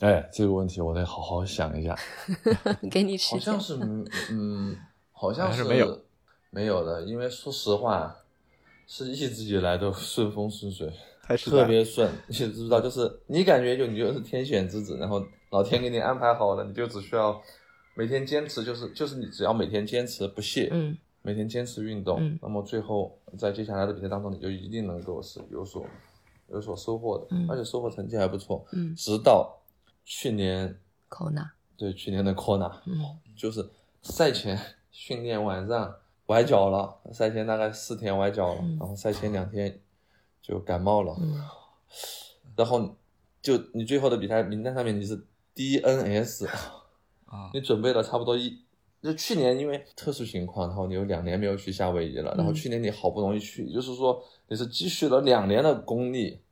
哎，这个问题我得好好想一下。给你时间。好像是，嗯，好像是没有，没有的。因为说实话，是一直以来都顺风顺水，特别顺。你知不知道？就是你感觉就你就是天选之子，然后老天给你安排好了，你就只需要每天坚持，就是就是你只要每天坚持不懈，嗯，每天坚持运动，那么最后在接下来的比赛当中，你就一定能够是有所有所收获的，而且收获成绩还不错，嗯，直到。去年，Kona，对，去年的 Kona，就是赛前训练晚上崴脚了，赛前大概四天崴脚了，然后赛前两天就感冒了，然后就你最后的比赛名单上面你是 DNS，啊，你准备了差不多一，就去年因为特殊情况，然后你有两年没有去夏威夷了，然后去年你好不容易去，也就是说你是积蓄了两年的功力，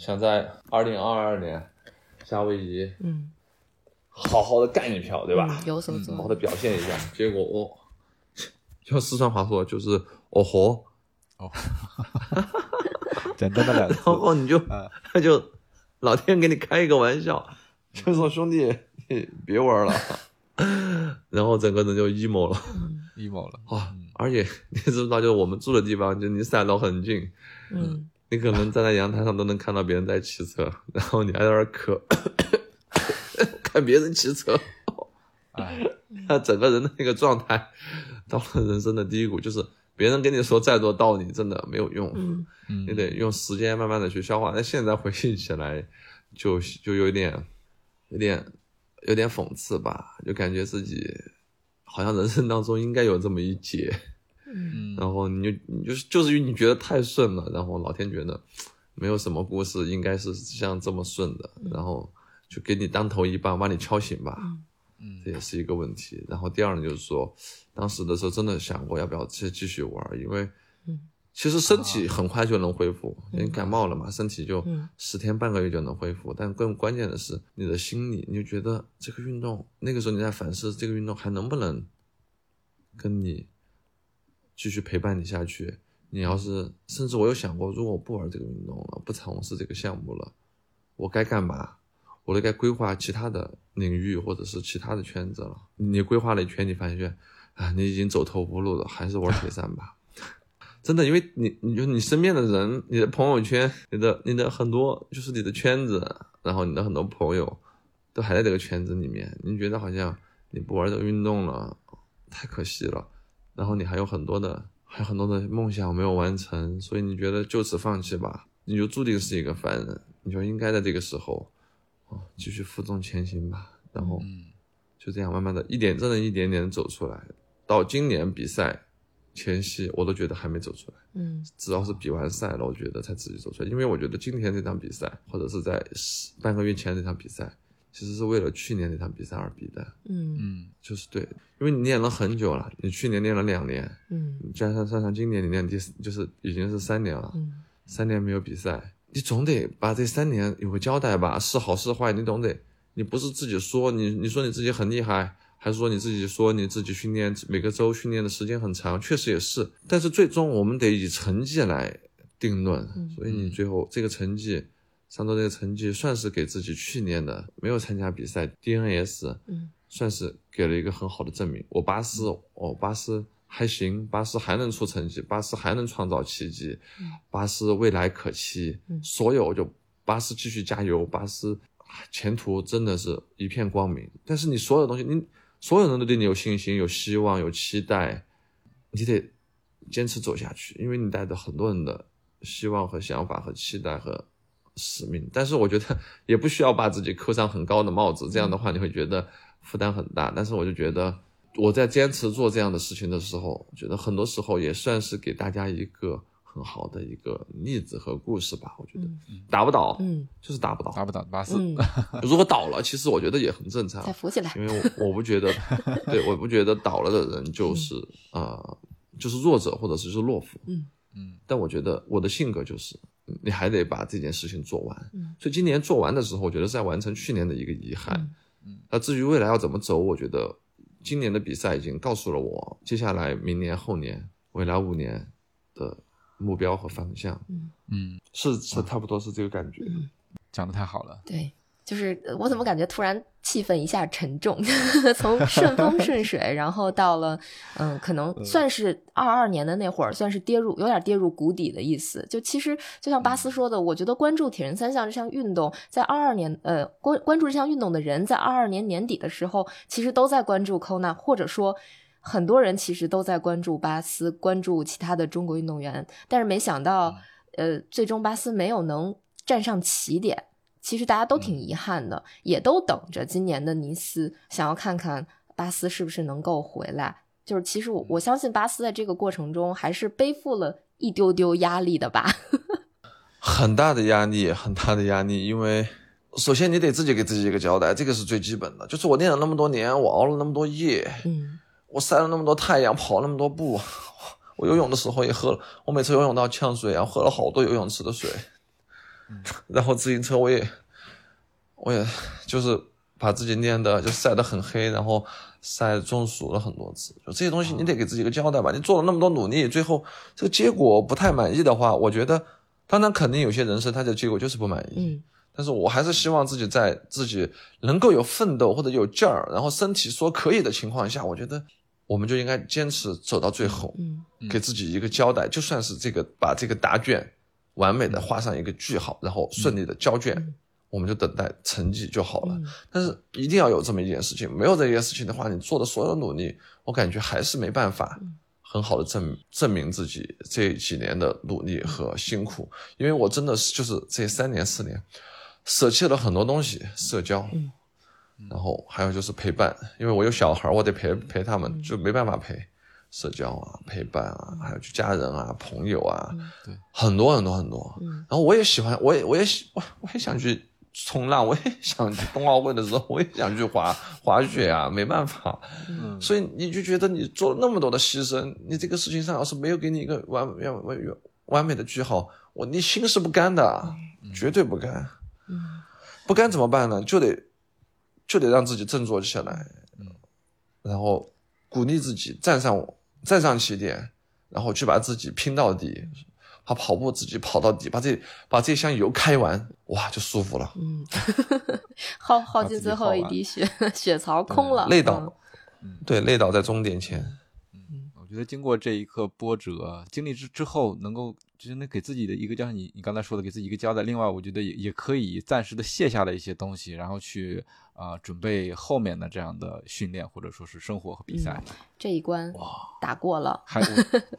想在二零二二年。夏威夷，嗯，好好的干一票，对吧？有所做，好好的表现一下。结果我，用四川话说就是“哦豁”，哦，简单的两个 然后你就，他就老天给你开一个玩笑，就说兄弟你，别玩了。然后整个人就 emo 了，emo 了。啊！而且你知不知道，就是我们住的地方，就离赛道很近，嗯。你可能站在阳台上都能看到别人在骑车，然后你还在那儿咳，看别人骑车，哎，他整个人的那个状态到了人生的低谷，就是别人跟你说再多道理，真的没有用，嗯你得用时间慢慢的去消化。但现在回忆起来，就就有点，有点，有点讽刺吧，就感觉自己好像人生当中应该有这么一劫。嗯，然后你就你就是就是因为你觉得太顺了，然后老天觉得没有什么故事应该是像这么顺的，然后就给你当头一棒，把你敲醒吧。嗯，这也是一个问题。然后第二呢，就是说，当时的时候真的想过要不要继继续玩，因为其实身体很快就能恢复，你感冒了嘛，身体就十天半个月就能恢复。但更关键的是你的心理，你就觉得这个运动那个时候你在反思这个运动还能不能跟你。继续陪伴你下去。你要是，甚至我有想过，如果我不玩这个运动了，不从事这个项目了，我该干嘛？我都该规划其他的领域或者是其他的圈子了。你规划了一圈，你发现，啊，你已经走投无路了，还是玩铁三吧。真的，因为你，你就你身边的人，你的朋友圈，你的你的很多就是你的圈子，然后你的很多朋友都还在这个圈子里面，你觉得好像你不玩这个运动了，太可惜了。然后你还有很多的，还有很多的梦想没有完成，所以你觉得就此放弃吧，你就注定是一个凡人，你就应该在这个时候，哦，继续负重前行吧。然后，就这样慢慢的一点，真的一点点走出来。到今年比赛前夕，我都觉得还没走出来。嗯，只要是比完赛了，我觉得才自己走出来。因为我觉得今天这场比赛，或者是在半个月前这场比赛。其实是为了去年那场比赛而比的，嗯嗯，就是对，因为你练了很久了，你去年练了两年，嗯，加上算上今年你练第就是已经是三年了，嗯，三年没有比赛，你总得把这三年有个交代吧，是好是坏你总得，你不是自己说你你说你自己很厉害，还是说你自己说你自己训练每个周训练的时间很长，确实也是，但是最终我们得以成绩来定论，所以你最后这个成绩。上周这个成绩算是给自己去年的没有参加比赛 DNS，嗯，算是给了一个很好的证明。我巴斯，我，巴斯还行，巴斯还能出成绩，巴斯还能创造奇迹，巴斯未来可期，所有就巴斯继续加油，巴斯前途真的是一片光明。但是你所有东西，你所有人都对你有信心、有希望、有期待，你得坚持走下去，因为你带着很多人的希望和想法和期待和。使命，但是我觉得也不需要把自己扣上很高的帽子，这样的话你会觉得负担很大。但是我就觉得我在坚持做这样的事情的时候，我觉得很多时候也算是给大家一个很好的一个例子和故事吧。我觉得打不倒，嗯，就是打不倒，打不倒巴斯。如果倒了，其实我觉得也很正常，再扶起来。因为我不觉得，对，我不觉得倒了的人就是呃，就是弱者或者是是懦夫。嗯嗯，但我觉得我的性格就是。你还得把这件事情做完，嗯，所以今年做完的时候，我觉得是在完成去年的一个遗憾，嗯，那至于未来要怎么走，我觉得今年的比赛已经告诉了我，接下来明年、后年、未来五年的目标和方向。嗯嗯，是是，差不多是这个感觉。讲的太好了。对。就是我怎么感觉突然气氛一下沉重，从顺风顺水，然后到了嗯，可能算是二二年的那会儿，算是跌入有点跌入谷底的意思。就其实就像巴斯说的，我觉得关注铁人三项这项运动，在二二年呃关关注这项运动的人，在二二年年底的时候，其实都在关注 Kona，或者说很多人其实都在关注巴斯，关注其他的中国运动员，但是没想到呃，最终巴斯没有能站上起点。其实大家都挺遗憾的，也都等着今年的尼斯，想要看看巴斯是不是能够回来。就是其实我我相信巴斯在这个过程中还是背负了一丢丢压力的吧，很大的压力，很大的压力。因为首先你得自己给自己一个交代，这个是最基本的。就是我练了那么多年，我熬了那么多夜，嗯，我晒了那么多太阳，跑那么多步，我游泳的时候也喝了，我每次游泳都要呛水啊，喝了好多游泳池的水。然后自行车我也，我也就是把自己练的就晒得很黑，然后晒中暑了很多次。就这些东西你得给自己一个交代吧。你做了那么多努力，最后这个结果不太满意的话，我觉得当然肯定有些人生他的结果就是不满意。嗯。但是我还是希望自己在自己能够有奋斗或者有劲儿，然后身体说可以的情况下，我觉得我们就应该坚持走到最后。嗯。给自己一个交代，就算是这个把这个答卷。完美的画上一个句号，然后顺利的交卷，我们就等待成绩就好了。但是一定要有这么一件事情，没有这件事情的话，你做的所有努力，我感觉还是没办法很好的证证明自己这几年的努力和辛苦。因为我真的是就是这三年四年，舍弃了很多东西，社交，然后还有就是陪伴，因为我有小孩，我得陪陪他们，就没办法陪。社交啊，陪伴啊，还有就家人啊，朋友啊，对，很多很多很多。然后我也喜欢，我也我也喜我我也想去冲浪，我也想去冬奥会的时候，我也想去滑滑雪啊，没办法。嗯，所以你就觉得你做了那么多的牺牲，你这个事情上要是没有给你一个完完完完完美的句号，我你心是不甘的，绝对不甘。嗯，不甘怎么办呢？就得就得让自己振作起来，嗯，然后鼓励自己站上。站上起点，然后去把自己拼到底，他跑步自己跑到底，把这把这箱油开完，哇，就舒服了。嗯，耗耗尽最后一滴血，血槽空了，累倒，对，累倒在终点前。嗯，我觉得经过这一刻波折，经历之之后，能够就是那给自己的一个，就像你你刚才说的，给自己一个交代。另外，我觉得也也可以暂时的卸下了一些东西，然后去。啊，准备后面的这样的训练或者说是生活和比赛，这一关哇打过了，还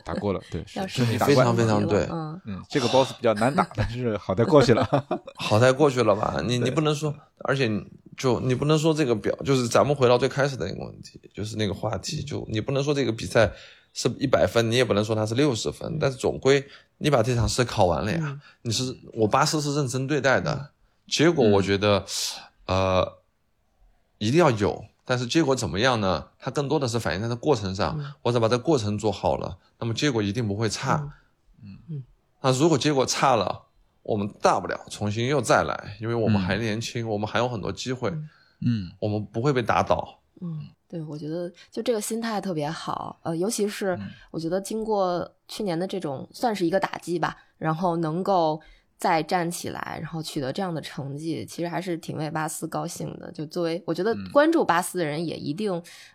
打过了，对，是非常非常对，嗯嗯，这个 boss 比较难打，但是好在过去了，好在过去了吧？你你不能说，而且就你不能说这个表，就是咱们回到最开始的那个问题，就是那个话题，就你不能说这个比赛是一百分，你也不能说它是六十分，但是总归你把这场试考完了呀，你是我巴斯是认真对待的，结果我觉得，呃。一定要有，但是结果怎么样呢？它更多的是反映在这过程上。我只把这过程做好了，那么结果一定不会差。嗯嗯。那如果结果差了，我们大不了重新又再来，因为我们还年轻，我们还有很多机会。嗯，我们不会被打倒。嗯，对，我觉得就这个心态特别好。呃，尤其是我觉得经过去年的这种算是一个打击吧，然后能够。再站起来，然后取得这样的成绩，其实还是挺为巴斯高兴的。就作为我觉得关注巴斯的人，也一定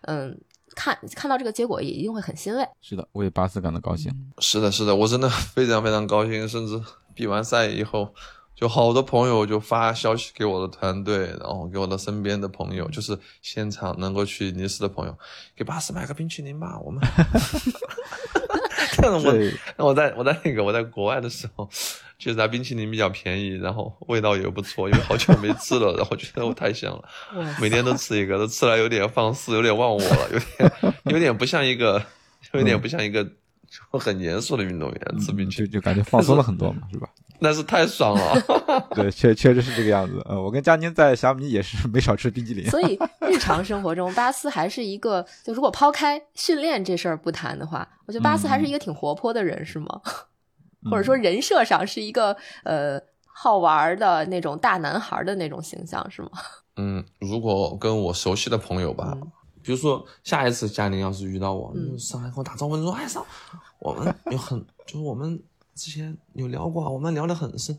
嗯看看到这个结果，也一定会很欣慰。是的，为巴斯感到高兴。是的，是的，我真的 非常非常高兴。甚至 比完赛以后，就好多朋友就发消息给我的团队，然后给我的身边的朋友，就是现场能够去尼斯的朋友，给巴斯买个冰淇淋吧，我们。我 我在我在那个我在国外的时候。确实，拿冰淇淋比较便宜，然后味道也不错，因为好久没吃了，然后觉得我太香了，每天都吃一个，都吃了有点放肆，有点忘我了，有点有点不像一个，有点不像一个很严肃的运动员吃冰淇淋，就就感觉放松了很多嘛，是吧？那是太爽了，对，确确实是这个样子。呃，我跟佳宁在小米也是没少吃冰激凌，所以 日常生活中，巴斯还是一个，就如果抛开训练这事儿不谈的话，我觉得巴斯还是一个挺活泼的人，是吗？或者说人设上是一个呃好玩的那种大男孩的那种形象是吗？嗯，如果跟我熟悉的朋友吧，比如说下一次佳宁要是遇到我，上来跟我打招呼，说：“哎，上，我们有很，就是我们之前有聊过，我们聊得很深。”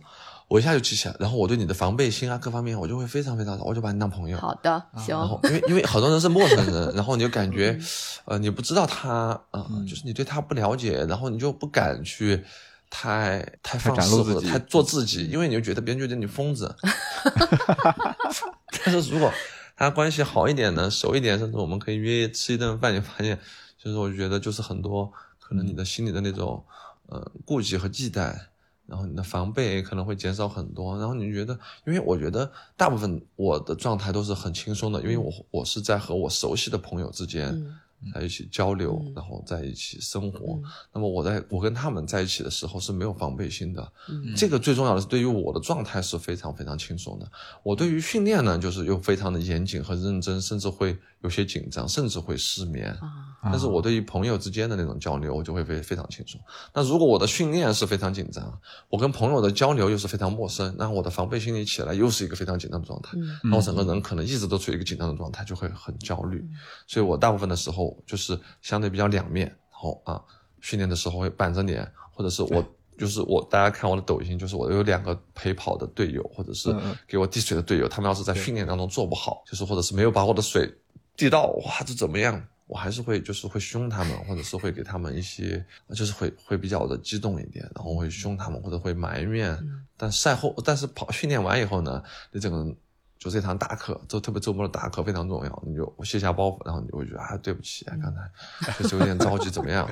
我一下就记起来，然后我对你的防备心啊，各方面我就会非常非常好，我就把你当朋友。好的，行。然后因为因为好多人是陌生人，然后你就感觉，呃，你不知道他，嗯，就是你对他不了解，然后你就不敢去太太放肆或者太做自己，因为你就觉得别人觉得你疯子。但是如果他关系好一点呢，熟一点，甚至我们可以约吃一顿饭，就发现，就是我觉得就是很多可能你的心里的那种，呃，顾忌和忌惮。然后你的防备可能会减少很多，然后你觉得，因为我觉得大部分我的状态都是很轻松的，因为我我是在和我熟悉的朋友之间。在一起交流，然后在一起生活。那么我在我跟他们在一起的时候是没有防备心的。这个最重要的是对于我的状态是非常非常轻松的。我对于训练呢，就是又非常的严谨和认真，甚至会有些紧张，甚至会失眠。但是我对于朋友之间的那种交流，我就会非非常轻松。那如果我的训练是非常紧张，我跟朋友的交流又是非常陌生，那我的防备心理起来又是一个非常紧张的状态。那我整个人可能一直都处于一个紧张的状态，就会很焦虑。所以我大部分的时候。就是相对比较两面，然后啊，训练的时候会板着脸，或者是我就是我，大家看我的抖音，就是我有两个陪跑的队友，或者是给我递水的队友，他们要是在训练当中做不好，就是或者是没有把我的水递到，哇，这怎么样？我还是会就是会凶他们，或者是会给他们一些，就是会会比较的激动一点，然后会凶他们，或者会埋怨。但赛后，但是跑训练完以后呢，你整个人。就这堂大课，就特别周末的大课非常重要，你就卸下包袱，然后你就会觉得啊，对不起啊，刚才就是有点着急，怎么样？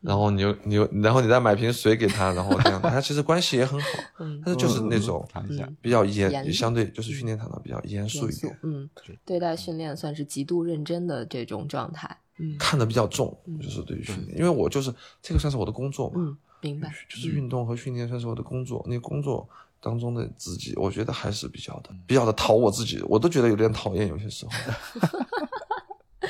然后你又你又然后你再买瓶水给他，然后这样，他其实关系也很好，但是就是那种比较严，相对就是训练场的比较严肃一点，嗯，对待训练算是极度认真的这种状态，嗯，看得比较重，就是对于训练，因为我就是这个算是我的工作嘛，嗯，明白，就是运动和训练算是我的工作，那工作。当中的自己，我觉得还是比较的，比较的讨我自己，我都觉得有点讨厌，有些时候。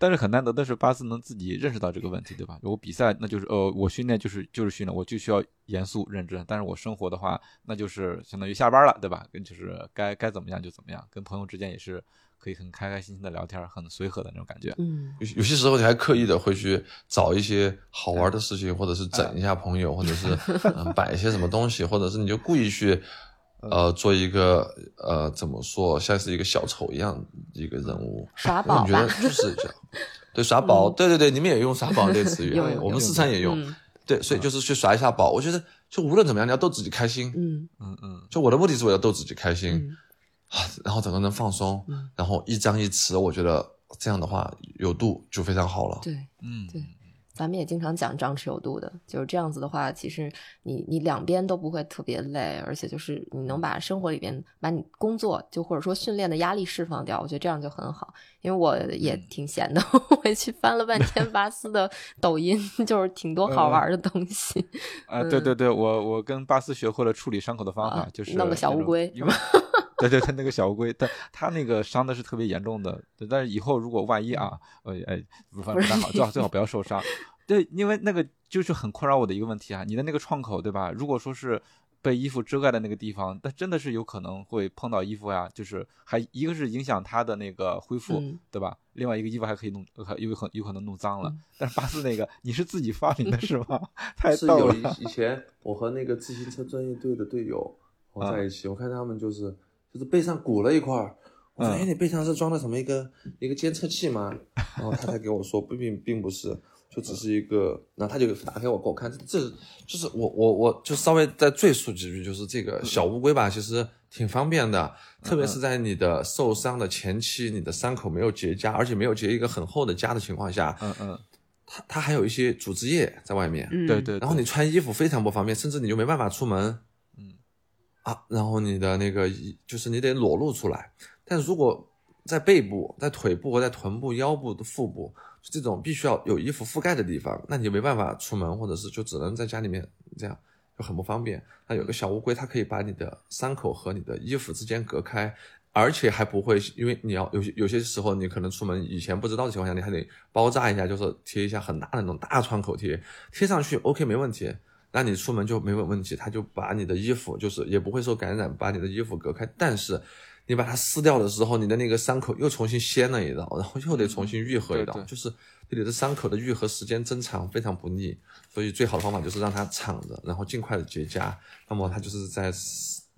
但是很难得的是，巴斯能自己认识到这个问题，对吧？我比赛那就是呃，我训练就是就是训练，我就需要严肃认真。但是我生活的话，那就是相当于下班了，对吧？跟就是该该怎么样就怎么样，跟朋友之间也是。可以很开开心心的聊天，很随和的那种感觉。嗯，有有些时候你还刻意的会去找一些好玩的事情，或者是整一下朋友，或者是嗯摆一些什么东西，或者是你就故意去呃做一个呃怎么说，像是一个小丑一样一个人物。耍宝吧？就是这样，对耍宝，对对对，你们也用耍宝这个词语，我们四川也用。对，所以就是去耍一下宝。我觉得就无论怎么样，你要逗自己开心。嗯。嗯嗯，就我的目的是为了逗自己开心。啊，然后整个人放松，然后一张一弛，我觉得这样的话有度就非常好了。对，嗯，对，咱们也经常讲张弛有度的，就是这样子的话，其实你你两边都不会特别累，而且就是你能把生活里边把你工作就或者说训练的压力释放掉，我觉得这样就很好。因为我也挺闲的，回去翻了半天巴斯的抖音，就是挺多好玩的东西。啊，对对对，我我跟巴斯学会了处理伤口的方法，就是弄个小乌龟，是吗？对对，对那个小乌龟，他他那个伤的是特别严重的。但是以后如果万一啊，呃哎，不 太好，最好最好不要受伤。对，因为那个就是很困扰我的一个问题啊。你的那个创口，对吧？如果说是被衣服遮盖的那个地方，但真的是有可能会碰到衣服呀，就是还一个是影响它的那个恢复，对吧？另外一个衣服还可以弄，还有可有可能弄脏了。但是巴斯那个你是自己发明的是吗？太逗了。以前我和那个自行车专业队的队友我在一起，我看他们就是。就是背上鼓了一块儿，我说：“哎，你背上是装的什么一个一个监测器吗？”然后他才给我说：“并并并不是，就只是一个。”然后他就打开我给我看，这就是我我我就稍微再赘述几句，就是这个小乌龟吧，其实挺方便的，特别是在你的受伤的前期，你的伤口没有结痂，而且没有结一个很厚的痂的情况下，嗯嗯，它它还有一些组织液在外面，对对，然后你穿衣服非常不方便，甚至你就没办法出门。啊，然后你的那个就是你得裸露出来，但如果在背部、在腿部或在臀部、腰部的腹部这种必须要有衣服覆盖的地方，那你没办法出门，或者是就只能在家里面这样，就很不方便。那有个小乌龟，它可以把你的伤口和你的衣服之间隔开，而且还不会，因为你要有有些时候你可能出门以前不知道的情况下，你还得包扎一下，就是贴一下很大的那种大创口贴，贴上去 OK 没问题。那你出门就没有问题，他就把你的衣服就是也不会受感染，把你的衣服隔开。但是，你把它撕掉的时候，你的那个伤口又重新掀了一道，然后又得重新愈合一道，就是对你的伤口的愈合时间增长非常不利。所以最好的方法就是让它敞着，然后尽快的结痂。那么它就是在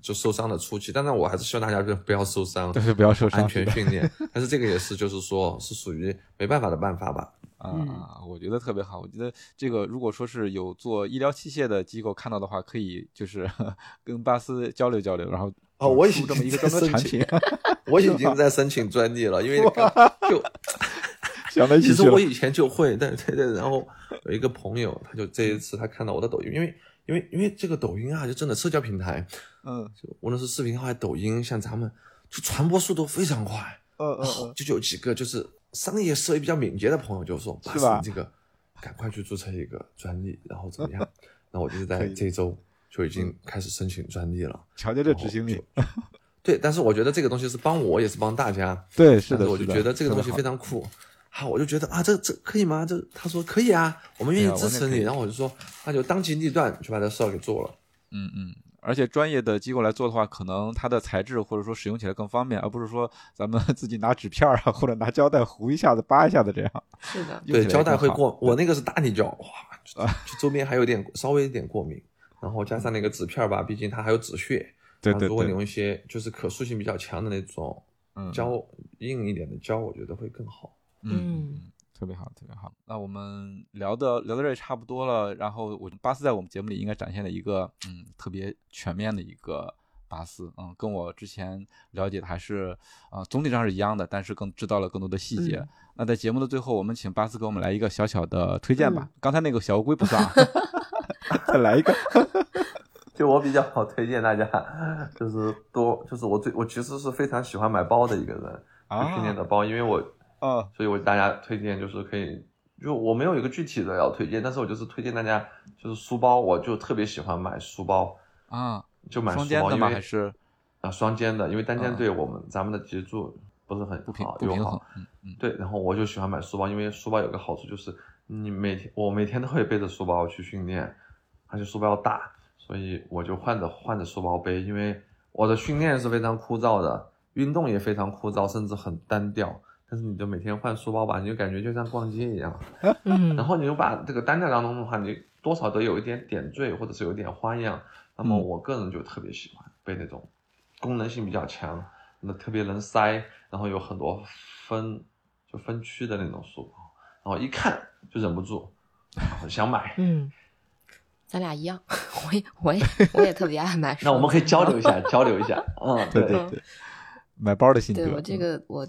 就受伤的初期，当然我还是希望大家不不要受伤，对，不要受伤，安全训练。但是这个也是就是说是属于没办法的办法吧。啊，我觉得特别好。我觉得这个如果说是有做医疗器械的机构看到的话，可以就是 跟巴斯交流交流，然后哦，我已经这么一个专门产品，我已经在申请专利了，因为就 想在一起。其实我以前就会，但对对。然后有一个朋友，他就这一次他看到我的抖音，因为因为因为这个抖音啊，就真的社交平台，嗯，就无论是视频号还是抖音，像咱们就传播速度非常快，嗯嗯，就有几个就是。商业思维比较敏捷的朋友就说：“是吧？这个赶快去注册一个专利，然后怎么样？那我就是在这周就已经开始申请专利了。瞧瞧这执行力，对。但是我觉得这个东西是帮我，也是帮大家。对，是的。我就觉得这个东西非常酷。好，我就觉得啊，这这可以吗？这他说可以啊，我们愿意支持你。然后我就说，那就当机立断去把这事儿给做了。嗯嗯。而且专业的机构来做的话，可能它的材质或者说使用起来更方便，而不是说咱们自己拿纸片啊或者拿胶带糊一下子扒一下子这样。是的，对，胶带会过，我那个是大力胶，哇，就周边还有点稍微有点过敏，然后加上那个纸片吧，毕竟它还有止血。对对。如果你用一些就是可塑性比较强的那种胶硬一点的胶，我觉得会更好。嗯。特别好，特别好。那我们聊的聊到这也差不多了。然后我巴斯在我们节目里应该展现了一个嗯特别全面的一个巴斯，嗯，跟我之前了解的还是啊总体上是一样的，但是更知道了更多的细节。那在节目的最后，我们请巴斯给我们来一个小小的推荐吧。刚才那个小乌龟不算，再来一个。就我比较好推荐大家，就是多，就是我最我其实是非常喜欢买包的一个人，训练的包，因为我。啊，所以我大家推荐就是可以，就我没有一个具体的要推荐，但是我就是推荐大家就是书包，我就特别喜欢买书包啊，就买书包，因为啊双肩的，因为单肩对我们咱们的脊柱不是很不平不平衡，嗯嗯，对，然后我就喜欢买书包，因为书包有个好处就是你每天我每天都会背着书包去训练，而且书包要大，所以我就换着换着书包背，因为我的训练是非常枯燥的，运动也非常枯燥，甚至很单调。但是你就每天换书包吧，你就感觉就像逛街一样。嗯，然后你又把这个单调当中的话，你多少都有一点点缀，或者是有点花样。那么我个人就特别喜欢背那种功能性比较强、那特别能塞，然后有很多分就分区的那种书包，然后一看就忍不住想买。嗯，咱俩一样，我也我也我也特别爱买书。那我们可以交流一下，交流一下。嗯，对 对对，买包的心得。对我这个我。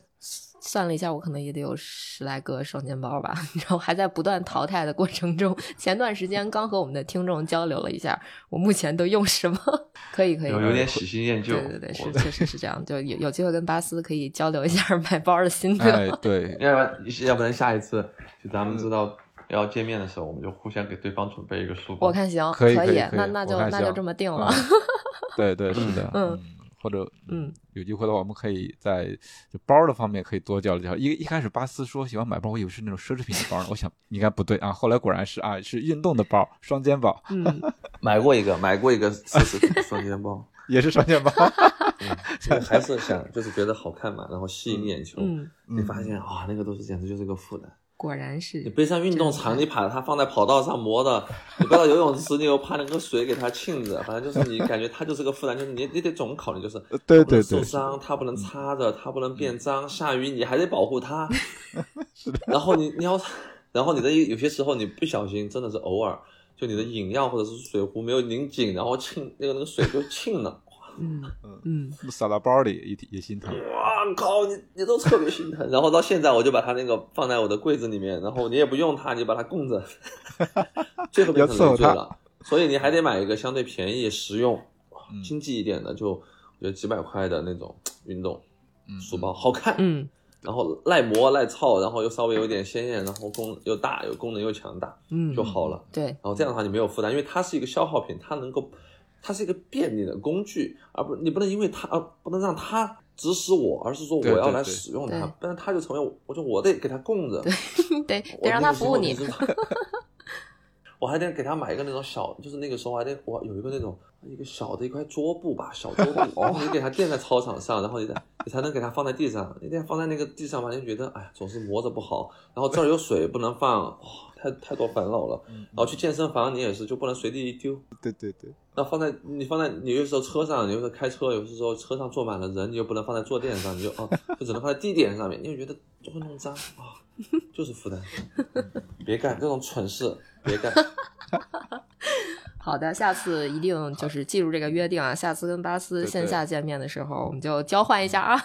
算了一下，我可能也得有十来个双肩包吧，然后还在不断淘汰的过程中。前段时间刚和我们的听众交流了一下，我目前都用什么？可 以可以，有有点喜新厌旧。对对对，是确实是这样。就有有机会跟巴斯可以交流一下买包的心得。对，要不然要不然下一次就咱们知道要见面的时候，我们就互相给对方准备一个书包。我看行，可以可以，那那就那就这么定了。对对是的，嗯。或者嗯，有机会的话，我们可以在就包的方面可以多交流交流。一一开始巴斯说喜欢买包，我以为是那种奢侈品的包呢，我想应该不对啊。后来果然是啊，是运动的包，双肩包。嗯，买过一个，买过一个四十双肩包，也是双肩包。还是想就是觉得好看嘛，然后吸引眼球。嗯，你发现啊，那个东西简直就是个负担。果然是你背上运动场，你把它放在跑道上磨的，你背到游泳池，你又怕那个水给它浸着，反正就是你感觉它就是个负担，就是你你得总考虑，就是对对对，受伤它不能擦着，它不能变脏，下雨你还得保护它，是的。然后你你要，然后你的有些时候你不小心，真的是偶尔，就你的饮料或者是水壶没有拧紧，然后沁那个那个水就沁了。嗯嗯撒到包里也也心疼。哇靠，你你都特别心疼。然后到现在我就把它那个放在我的柜子里面，然后你也不用它，你把它供着，最后变成累赘了。所以你还得买一个相对便宜、实用、经济一点的，就我觉得几百块的那种运动书包，好看，嗯，然后耐磨耐操，然后又稍微有点鲜艳，然后功又大，有功能又强大，嗯，就好了。对，然后这样的话你没有负担，因为它是一个消耗品，它能够。它是一个便利的工具，而不你不能因为它而不能让它指使我，而是说我要来使用它，不然它就成为我，就我得给它供着，对，得得让它服务你。我 还得给他买一个那种小，就是那个时候还得我有一个那种一个小的一块桌布吧，小桌布，哦，你给他垫在操场上，然后你再你才能给他放在地上，你这放在那个地上吧，就觉得哎总是磨着不好，然后这儿有水不能放，哇，太太多烦恼了。然后去健身房你也是就不能随地一丢，对对对。那放在你放在你有时候车上，有时候开车，有时候车上坐满了人，你又不能放在坐垫上，你就哦 就只能放在地垫上面，因为觉得就会弄脏啊，就是负担。别干这种蠢事。别干。好的，下次一定就是记住这个约定啊！下次跟巴斯线下见面的时候，我们就交换一下啊。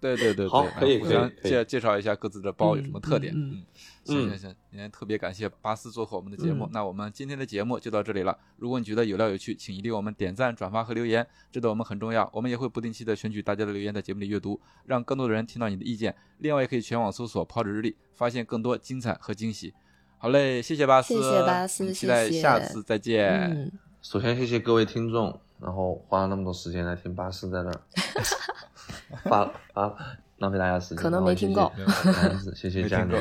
对对对，好，可以互相介介绍一下各自的包有什么特点。嗯，行行行，今天特别感谢巴斯做客我们的节目。那我们今天的节目就到这里了。如果你觉得有料有趣，请一定我们点赞、转发和留言，这对我们很重要。我们也会不定期的选取大家的留言在节目里阅读，让更多的人听到你的意见。另外，也可以全网搜索“抛纸日历”，发现更多精彩和惊喜。好嘞，谢谢巴斯，谢谢巴斯，期待下次再见。嗯，首先谢谢各位听众，然后花了那么多时间来听巴斯在那儿，发发浪费大家时间，可能 没听够，谢谢嘉宁。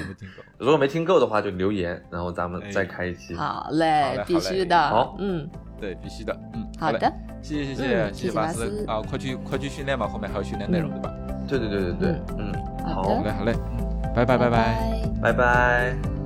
如果没听够的话就留言，然后咱们再开一期。好嘞，必须的。好，嗯，对，必须的。嗯，好的，谢谢谢谢谢谢巴斯啊，快去快去训练吧，后面还有训练内容对吧？对对对对对，嗯，好嘞好嘞，嗯，拜拜拜拜拜拜。